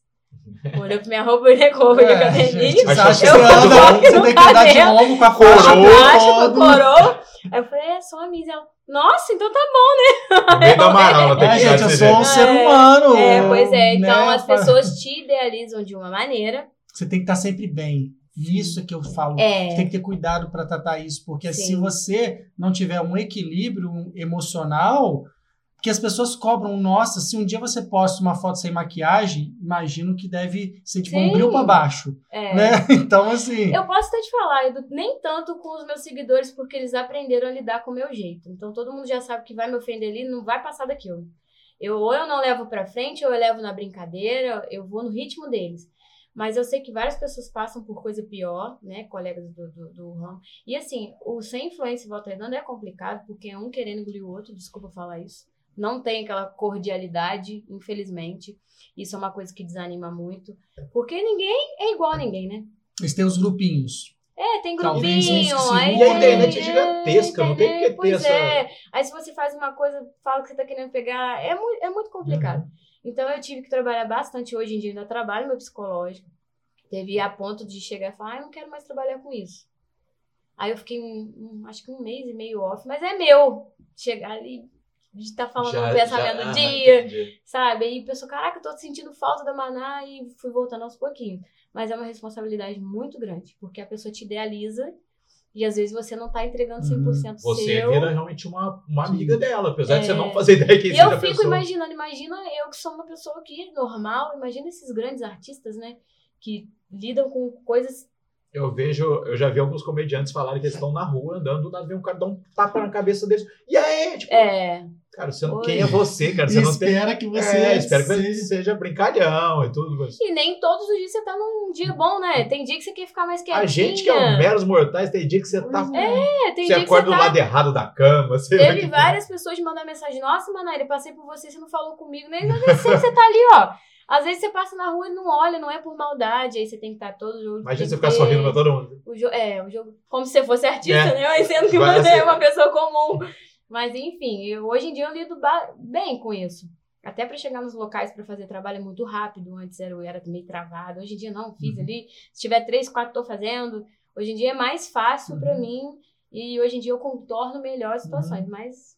Olhou pra minha roupa e com roupa de é, academia. gente, você Achou acha que que você tem que andar de Cabelo. longo com a Coroa. Abaixo, todo. coroa. Aí eu falei, é, sou a Miss. Ela, nossa, então tá No meio da amarela, tem É, que gente, eu sou um É, ser humano. É, pois é. Então né? as pessoas te idealizam de uma maneira. Você tem que estar sempre bem. Isso é que eu falo. É. Você tem que ter cuidado para tratar isso, porque Sim. se você não tiver um equilíbrio emocional, que as pessoas cobram, nossa, se um dia você posta uma foto sem maquiagem, imagino que deve ser tipo um Sim. bril para baixo, É. né? Então assim, Eu posso até te falar, nem tanto com os meus seguidores, porque eles aprenderam a lidar com o meu jeito. Então todo mundo já sabe que vai me ofender ali, não vai passar daquilo. Eu, ou eu não levo pra frente, ou eu levo na brincadeira, eu vou no ritmo deles. Mas eu sei que várias pessoas passam por coisa pior, né? Colegas do, do, do ramo. E assim, o sem influência em volta redonda é complicado, porque é um querendo engolir o outro, desculpa falar isso. Não tem aquela cordialidade, infelizmente. Isso é uma coisa que desanima muito. Porque ninguém é igual a ninguém, né? eles têm os grupinhos. É, tem grupinho. que se aí E a internet é gigantesca, não tem porque ter pois essa- é. Aí se você faz uma coisa, fala que você tá querendo pegar, é muito, é muito complicado. Uhum. Então eu tive que trabalhar bastante. Hoje em dia ainda trabalho meu psicológico. Teve a ponto de chegar e falar, ah, eu não quero mais trabalhar com isso. Aí eu fiquei, um, um- acho que um mês e meio off, mas é meu. Chegar ali, de estar falando Já- um pensamento já- do dia, entendi. sabe? Aí a pessoa, caraca, eu tô sentindo falta da Maná e fui voltando aos pouquinhos. Mas é uma responsabilidade muito grande, porque a pessoa te idealiza E às vezes você não tá entregando Uhum. 100% Você seu. vira realmente uma, uma amiga dela, apesar de você É. não fazer ideia que E existe eu a fico pessoa. imaginando, imagina eu que sou uma pessoa aqui normal, imagina esses grandes artistas, né? Que lidam com coisas. Eu vejo, eu já vi alguns comediantes falarem que eles estão na rua andando, do nada vem um cara dar um tapa na cabeça deles. E aí, tipo, É, cara, você não, Oi. quem é você, cara? Você E não tem. espera que você. É, espero que você seja brincalhão e tudo. mas e nem todos os dias você tá num dia bom, né? Tem dia que você quer ficar mais quietinha. A gente que é um meros mortais, tem dia que você tá. É, tem você dia que acorda você do tá lado errado da cama. Teve várias pessoas me mandando mensagem, nossa, Manaíra, eu passei por você, você não falou comigo, nem nem sei que você tá ali, ó. Às vezes você passa na rua e não olha, não é por maldade, aí você tem que estar todo jogo. Imagina você ficar ter sorrindo pra todo mundo. O jo é, o jogo. Como se você fosse artista, É. né? Mas sendo que Vai você é uma pessoa comum. Mas enfim, eu- hoje em dia eu lido bem com isso. Até pra chegar nos locais pra fazer trabalho é muito rápido. Antes era, eu era meio travado. Hoje em dia não, fiz Uhum. ali. Se tiver três, quatro, tô fazendo. Hoje em dia é mais fácil pra Uhum. mim. E hoje em dia eu contorno melhor as situações. Uhum. Mas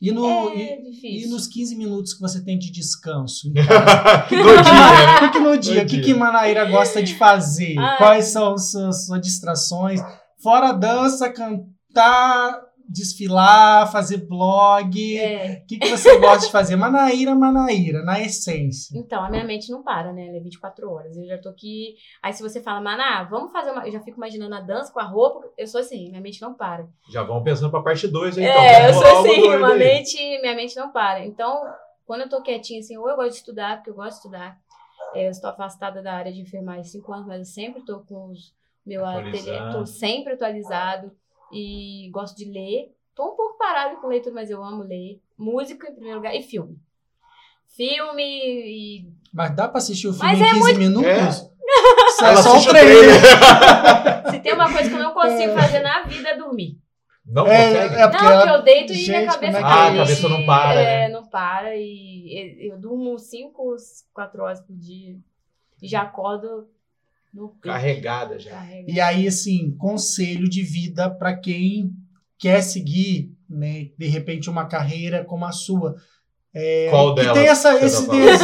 E, no, é e, e nos 15 minutos que você tem de descanso? no dia, né? O que no dia? No O que, dia. que Manaíra gosta de fazer? Ai. Quais são as suas, suas distrações? Fora dança, cantar, desfilar, fazer blog. É. O que, que você gosta de fazer? Manaíra, Manaíra, na essência. Então, a minha mente não para, né? Ela é 24 horas. Eu já tô aqui. Aí, se você fala, Maná, vamos fazer uma. Eu já fico imaginando a dança com a roupa. Eu sou assim, minha mente não para. Já vamos pensando pra parte 2 aí, então. é, eu sou assim, uma mente, minha mente não para. Então, quando eu tô quietinha, assim, ou eu gosto de estudar, porque eu gosto de estudar. É, eu estou afastada da área de enfermagem há cinco anos, mas eu sempre tô com os meu ateliê, sempre atualizado e gosto de ler. Tô um pouco parada com leitura, mas eu amo ler. Música em primeiro lugar e filme. Filme e Mas dá pra assistir o filme Mas em é 15 minutos? Isso é Ela só o trailer. se tem uma coisa que eu não consigo fazer na vida é dormir. Não É, consegue? é porque Não, eu deito e Gente, minha cabeça é é? Ah, a cabeça não para, É, né? não para. E eu durmo 5, 4 horas por dia. E já acordo Carregada já. carregada. E aí, assim, conselho de vida para quem quer seguir, né, de repente, uma carreira como a sua. Qual Que delas? tem essa, você esse tá desejo,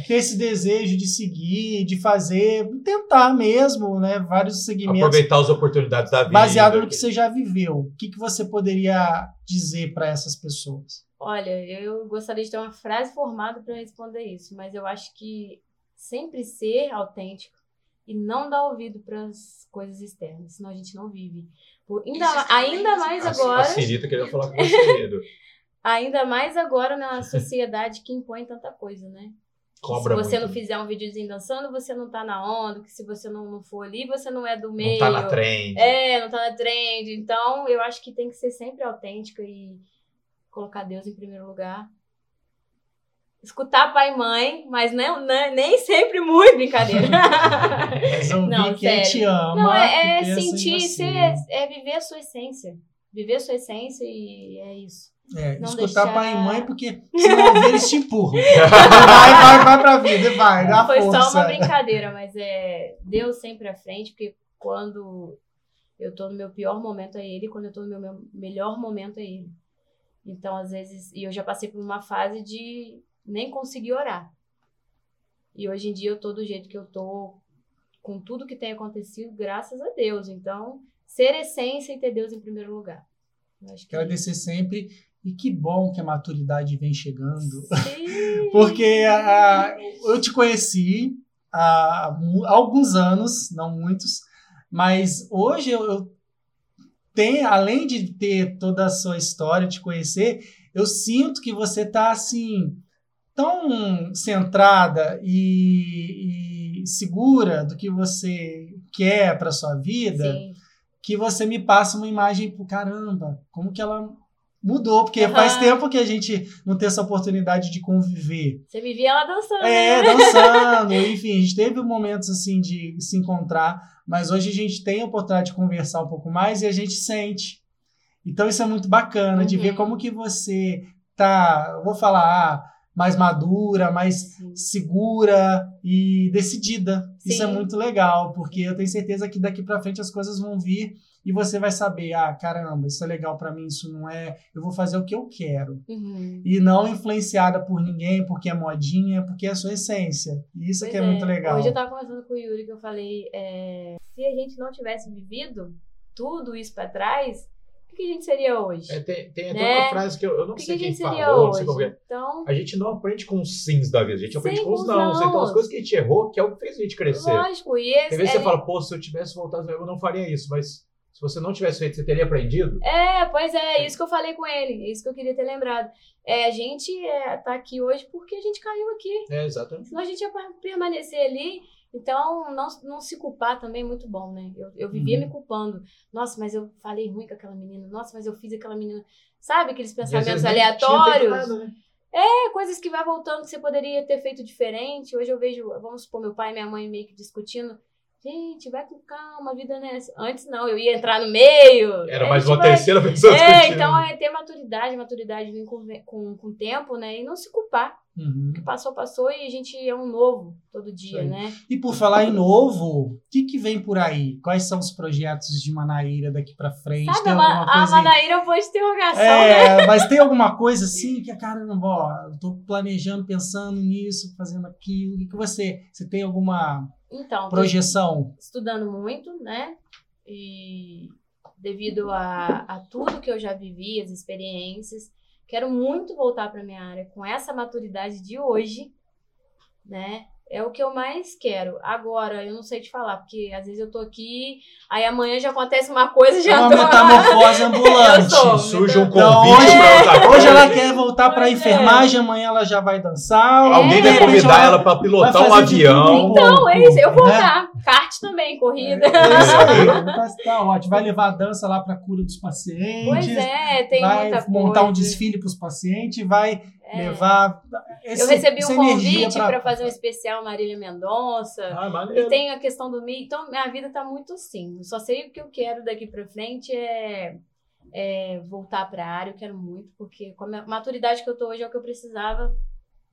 tem esse desejo de seguir, de fazer, tentar mesmo, né? Vários segmentos Aproveitar as oportunidades da vida. baseado no que você já viveu. O que, que você poderia dizer para essas pessoas? Olha, eu gostaria de ter uma frase formada para responder isso, mas eu acho que sempre ser autêntico e não dar ouvido para as coisas externas, senão a gente não vive. Por- ainda, ainda mais A, agora. a Cirita queria falar com você. Ainda mais agora na sociedade que impõe tanta coisa, né? Cobra se você muito. não fizer um videozinho dançando, você não tá na onda, que se você não, não for ali, você não é do Não meio. tá na trend. É, não tá na trend. Então, eu acho que tem que ser sempre autêntica e colocar Deus em primeiro lugar. Escutar pai e mãe, mas não, não- nem sempre muito brincadeira. Mas ouvir Não, quem sério. te ama. Não, é, é que pensa em sentir, você. ser, é viver a sua essência. Viver a sua essência e é isso. É, Não escutar deixar- pai e mãe, porque se não ouvir, eles te empurram. vai, vai, vai pra vida, vai, dá Foi força. só uma brincadeira, mas é Deus sempre à frente, porque quando eu tô no meu pior momento é Ele, quando eu tô no meu melhor momento é Ele. Então, às vezes, e eu já passei por uma fase de nem conseguir orar. E hoje em dia eu tô do jeito que eu tô, com tudo que tem acontecido, graças a Deus. Então, ser essência e ter Deus em primeiro lugar. Eu acho que Agradecer sempre. E que bom que a maturidade vem chegando. Sim. Porque ah, eu te conheci há alguns anos, não muitos, mas hoje eu, eu tenho, além de ter toda a sua história, te conhecer, eu sinto que você está assim tão centrada e, e segura do que você quer para sua vida Sim. que você me passa uma imagem, pô, caramba, como que ela mudou, porque Aham. faz tempo que a gente não tem essa oportunidade de conviver. Você me via lá dançando. É, né? dançando, enfim, a gente teve momentos assim de se encontrar, mas hoje a gente tem a oportunidade de conversar um pouco mais e a gente sente. Então isso é muito bacana de Uhum. ver como que você tá, vou falar, ah, mais madura, mais Sim. segura e decidida. Isso é Sim. muito legal, porque eu tenho certeza que daqui pra frente as coisas vão vir e você vai saber, ah, caramba, isso é legal pra mim, isso não é, eu vou fazer o que eu quero. Uhum. E não influenciada por ninguém, porque é modinha, porque é a sua essência. E isso Pois que é, muito legal. Hoje eu tava conversando com o Yuri que eu falei, é, se a gente não tivesse vivido tudo isso pra trás, o que que a gente seria hoje? É, tem, tem até Né? uma frase que eu, eu não o que, que sei a quem falou, não sei qual que é. Então, A gente não aprende com os sims da vida, a gente aprende com os nãos. Então as coisas que a gente errou, que é o que fez a gente crescer. lógico, e esse, Tem vezes é, você fala, pô, se eu tivesse voltado, eu não faria isso, mas se você não tivesse feito, você teria aprendido? É, pois é, isso que eu falei com ele, é isso que eu queria ter lembrado. É, a gente é, tá aqui hoje porque a gente caiu aqui. É, exatamente. Senão a gente ia per- permanecer ali. Então, não, não se culpar também é muito bom, né? Eu, eu vivia Uhum. me culpando. Nossa, mas eu falei ruim com aquela menina. Nossa, mas eu fiz aquela menina. Sabe aqueles pensamentos aleatórios? nada, né? É, coisas que vai voltando que você poderia ter feito diferente. Hoje eu vejo, vamos supor, meu pai e minha mãe meio que discutindo. Gente, vai com calma, a vida não é essa. Antes não, eu ia entrar no meio. Era a mais gente uma vai- terceira pessoa É, discutindo. então é ter maturidade, maturidade vem com, com, com o tempo, né? E não se culpar. Uhum. O que passou, passou e a gente é um novo todo dia, né? E por falar em novo, o que, que vem por aí? Quais são os projetos de Manaíra daqui pra frente? Sabe, tem a, alguma Ma- a coisa aí? Manaíra um ponto de interrogação, né? É, mas tem alguma coisa assim que, caramba, ó, eu tô planejando, pensando nisso, fazendo aquilo. O que, que você. Você tem alguma Então, projeção? estudando muito, né? E devido a, a tudo que eu já vivi, as experiências, quero muito voltar para minha área com essa maturidade de hoje, né? É o que eu mais quero. Agora, eu não sei te falar, porque às vezes eu tô aqui, aí amanhã já acontece uma coisa, É já uma tô... metamorfose ambulante. Sou. Surge um convite hoje- pra outra coisa. Hoje ela quer voltar pra Pois é. enfermagem, amanhã ela já vai dançar. Alguém vai convidar ela pra pilotar vai um avião. tudo Então, é isso, eu vou né? dar. Kart também, corrida. É isso aí. Tá, tá ótimo. Vai levar a dança lá pra cura dos pacientes. Pois é, tem vai muita montar um desfile pros pacientes, vai É. levar. esse- Eu recebi um convite para fazer um especial Marília Mendonça. Ah, E tem a questão do Mi. Então, minha vida tá muito assim. Eu só sei o que eu quero daqui pra frente é, é voltar pra área. Eu quero muito, porque com a maturidade que eu tô hoje é o que eu precisava.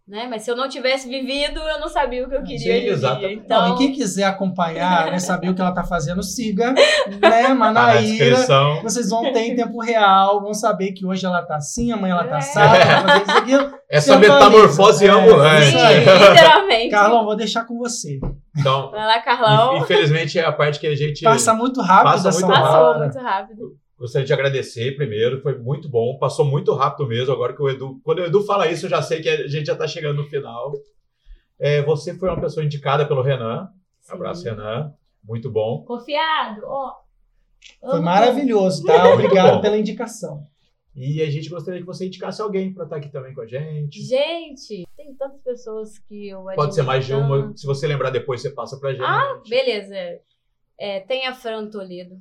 Né? Mas se eu não tivesse vivido, eu não sabia o que eu queria. Sim, exatamente. Então, Não, e quem quiser acompanhar, né, saber o que ela tá fazendo, siga, né, Tá na Manaíra. descrição. Vocês vão ter em tempo real, vão saber que hoje ela tá assim, amanhã ela tá É. Essa Sintoniza. metamorfose É, ambulante. aí. literalmente. Carlão, vou deixar com você. Então, Vai lá, Carlão. in- infelizmente é a parte que a gente Passa muito rápido Passa muito Passou hora. muito rápido. Gostaria de agradecer primeiro. Foi muito bom. Passou muito rápido mesmo. Agora que o Edu. Quando o Edu fala isso, eu já sei que a gente já tá chegando no final. É, você foi uma pessoa indicada pelo Renan. Abraço, Sim. Renan. Muito bom. Confiado, ó. Foi Amo. maravilhoso, tá? Obrigado pela indicação. E a gente gostaria que você indicasse alguém para estar aqui também com a gente. Gente, tem tantas pessoas que eu Pode ser admiro mais de uma. Se você lembrar depois, você passa pra gente. Ah, beleza. É, tem a Fran Toledo,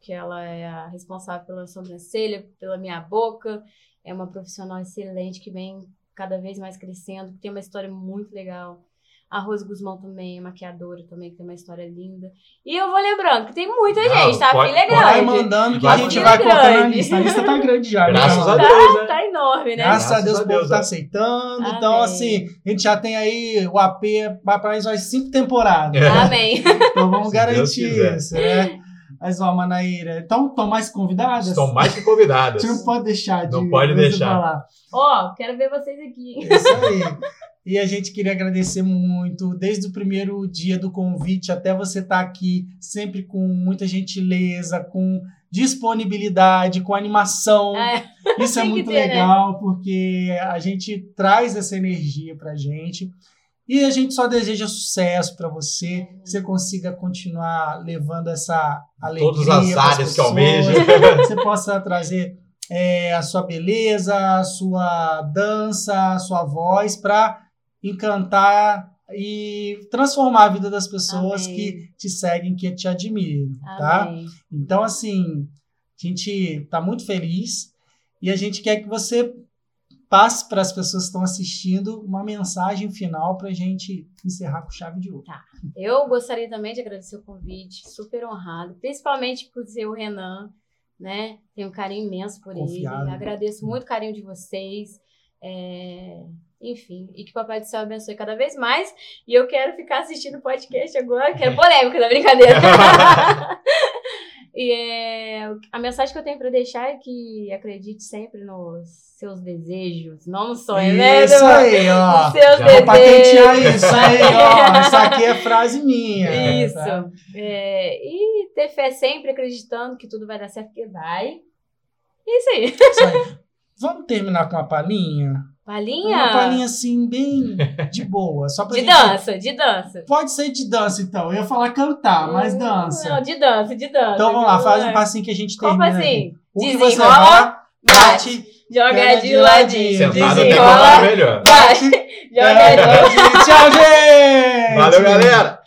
que ela é a responsável pela sobrancelha, pela minha boca. É uma profissional excelente que vem cada vez mais crescendo, que tem uma história muito legal. A Rose Guzmão também é maquiadora, também que tem uma história linda. E eu vou lembrando que tem muita Não, gente, tá? pode- A filha é pode- Vai mandando que Vai a gente vai colocando na lista. A lista tá grande já. né, Graças Carlão? a Deus, né? Tá enorme, né? Graças a Graças Deus a o povo Deus, tá é. aceitando. Amém. Então, assim, a gente já tem aí o AP vai pra mais cinco temporadas. É. Amém. Então vamos Se Deus garantir isso, né? Mas, ó, Manaíra, então estão mais convidadas? Estão mais que A convidadas. gente não pode deixar de Não pode deixar. falar. Ó, quero ver vocês aqui. Isso aí. E a gente queria agradecer muito, desde o primeiro dia do convite até você estar aqui, sempre com muita gentileza, com disponibilidade, com animação. É, Isso é muito ter, né? legal, porque a gente traz essa energia pra gente. E a gente só deseja sucesso para você, que você consiga continuar levando essa alegria. Todas as áreas que pessoas, almeja. que você possa trazer é, a sua beleza, a sua dança, a sua voz para encantar e transformar a vida das pessoas Amém. que te seguem, que te admiram, tá? Amém. Então, assim, a gente está muito feliz e a gente quer que você passe para as pessoas que estão assistindo uma mensagem final para a gente encerrar com chave de ouro. Eu gostaria também de agradecer o convite, super honrado, principalmente por ser o Renan, né? Tenho um carinho imenso por Confiável. ele. Agradeço muito o carinho de vocês. É, Enfim, e que o Papai do Céu abençoe cada vez mais. E eu quero ficar assistindo o podcast agora, quero polêmica da brincadeira. E é, a mensagem que eu tenho para deixar é que acredite sempre nos seus desejos, não no sonho, né? Isso aí, ó. Nos seus Já Vou patentear desejos. isso aí, ó. Isso aqui é frase minha. Isso. tá? É, e ter fé sempre acreditando que tudo vai dar certo, porque vai. Isso aí. Isso aí. Vamos terminar com uma palhinha? Palhinha? Uma palhinha assim, bem de boa. Só pra De gente... dança, de dança. Pode ser de dança, então. Eu ia falar cantar, mas dança. Não, de dança, de dança. Então vamos lá, faz um passinho que a gente Qual termina. passinho? aqui. O que você Desenrola, vai, bate, bate, joga de de ladinho, ladinho. Sentado desenrola, eu melhor. bate, joga de de- Tchau, gente! Valeu, galera!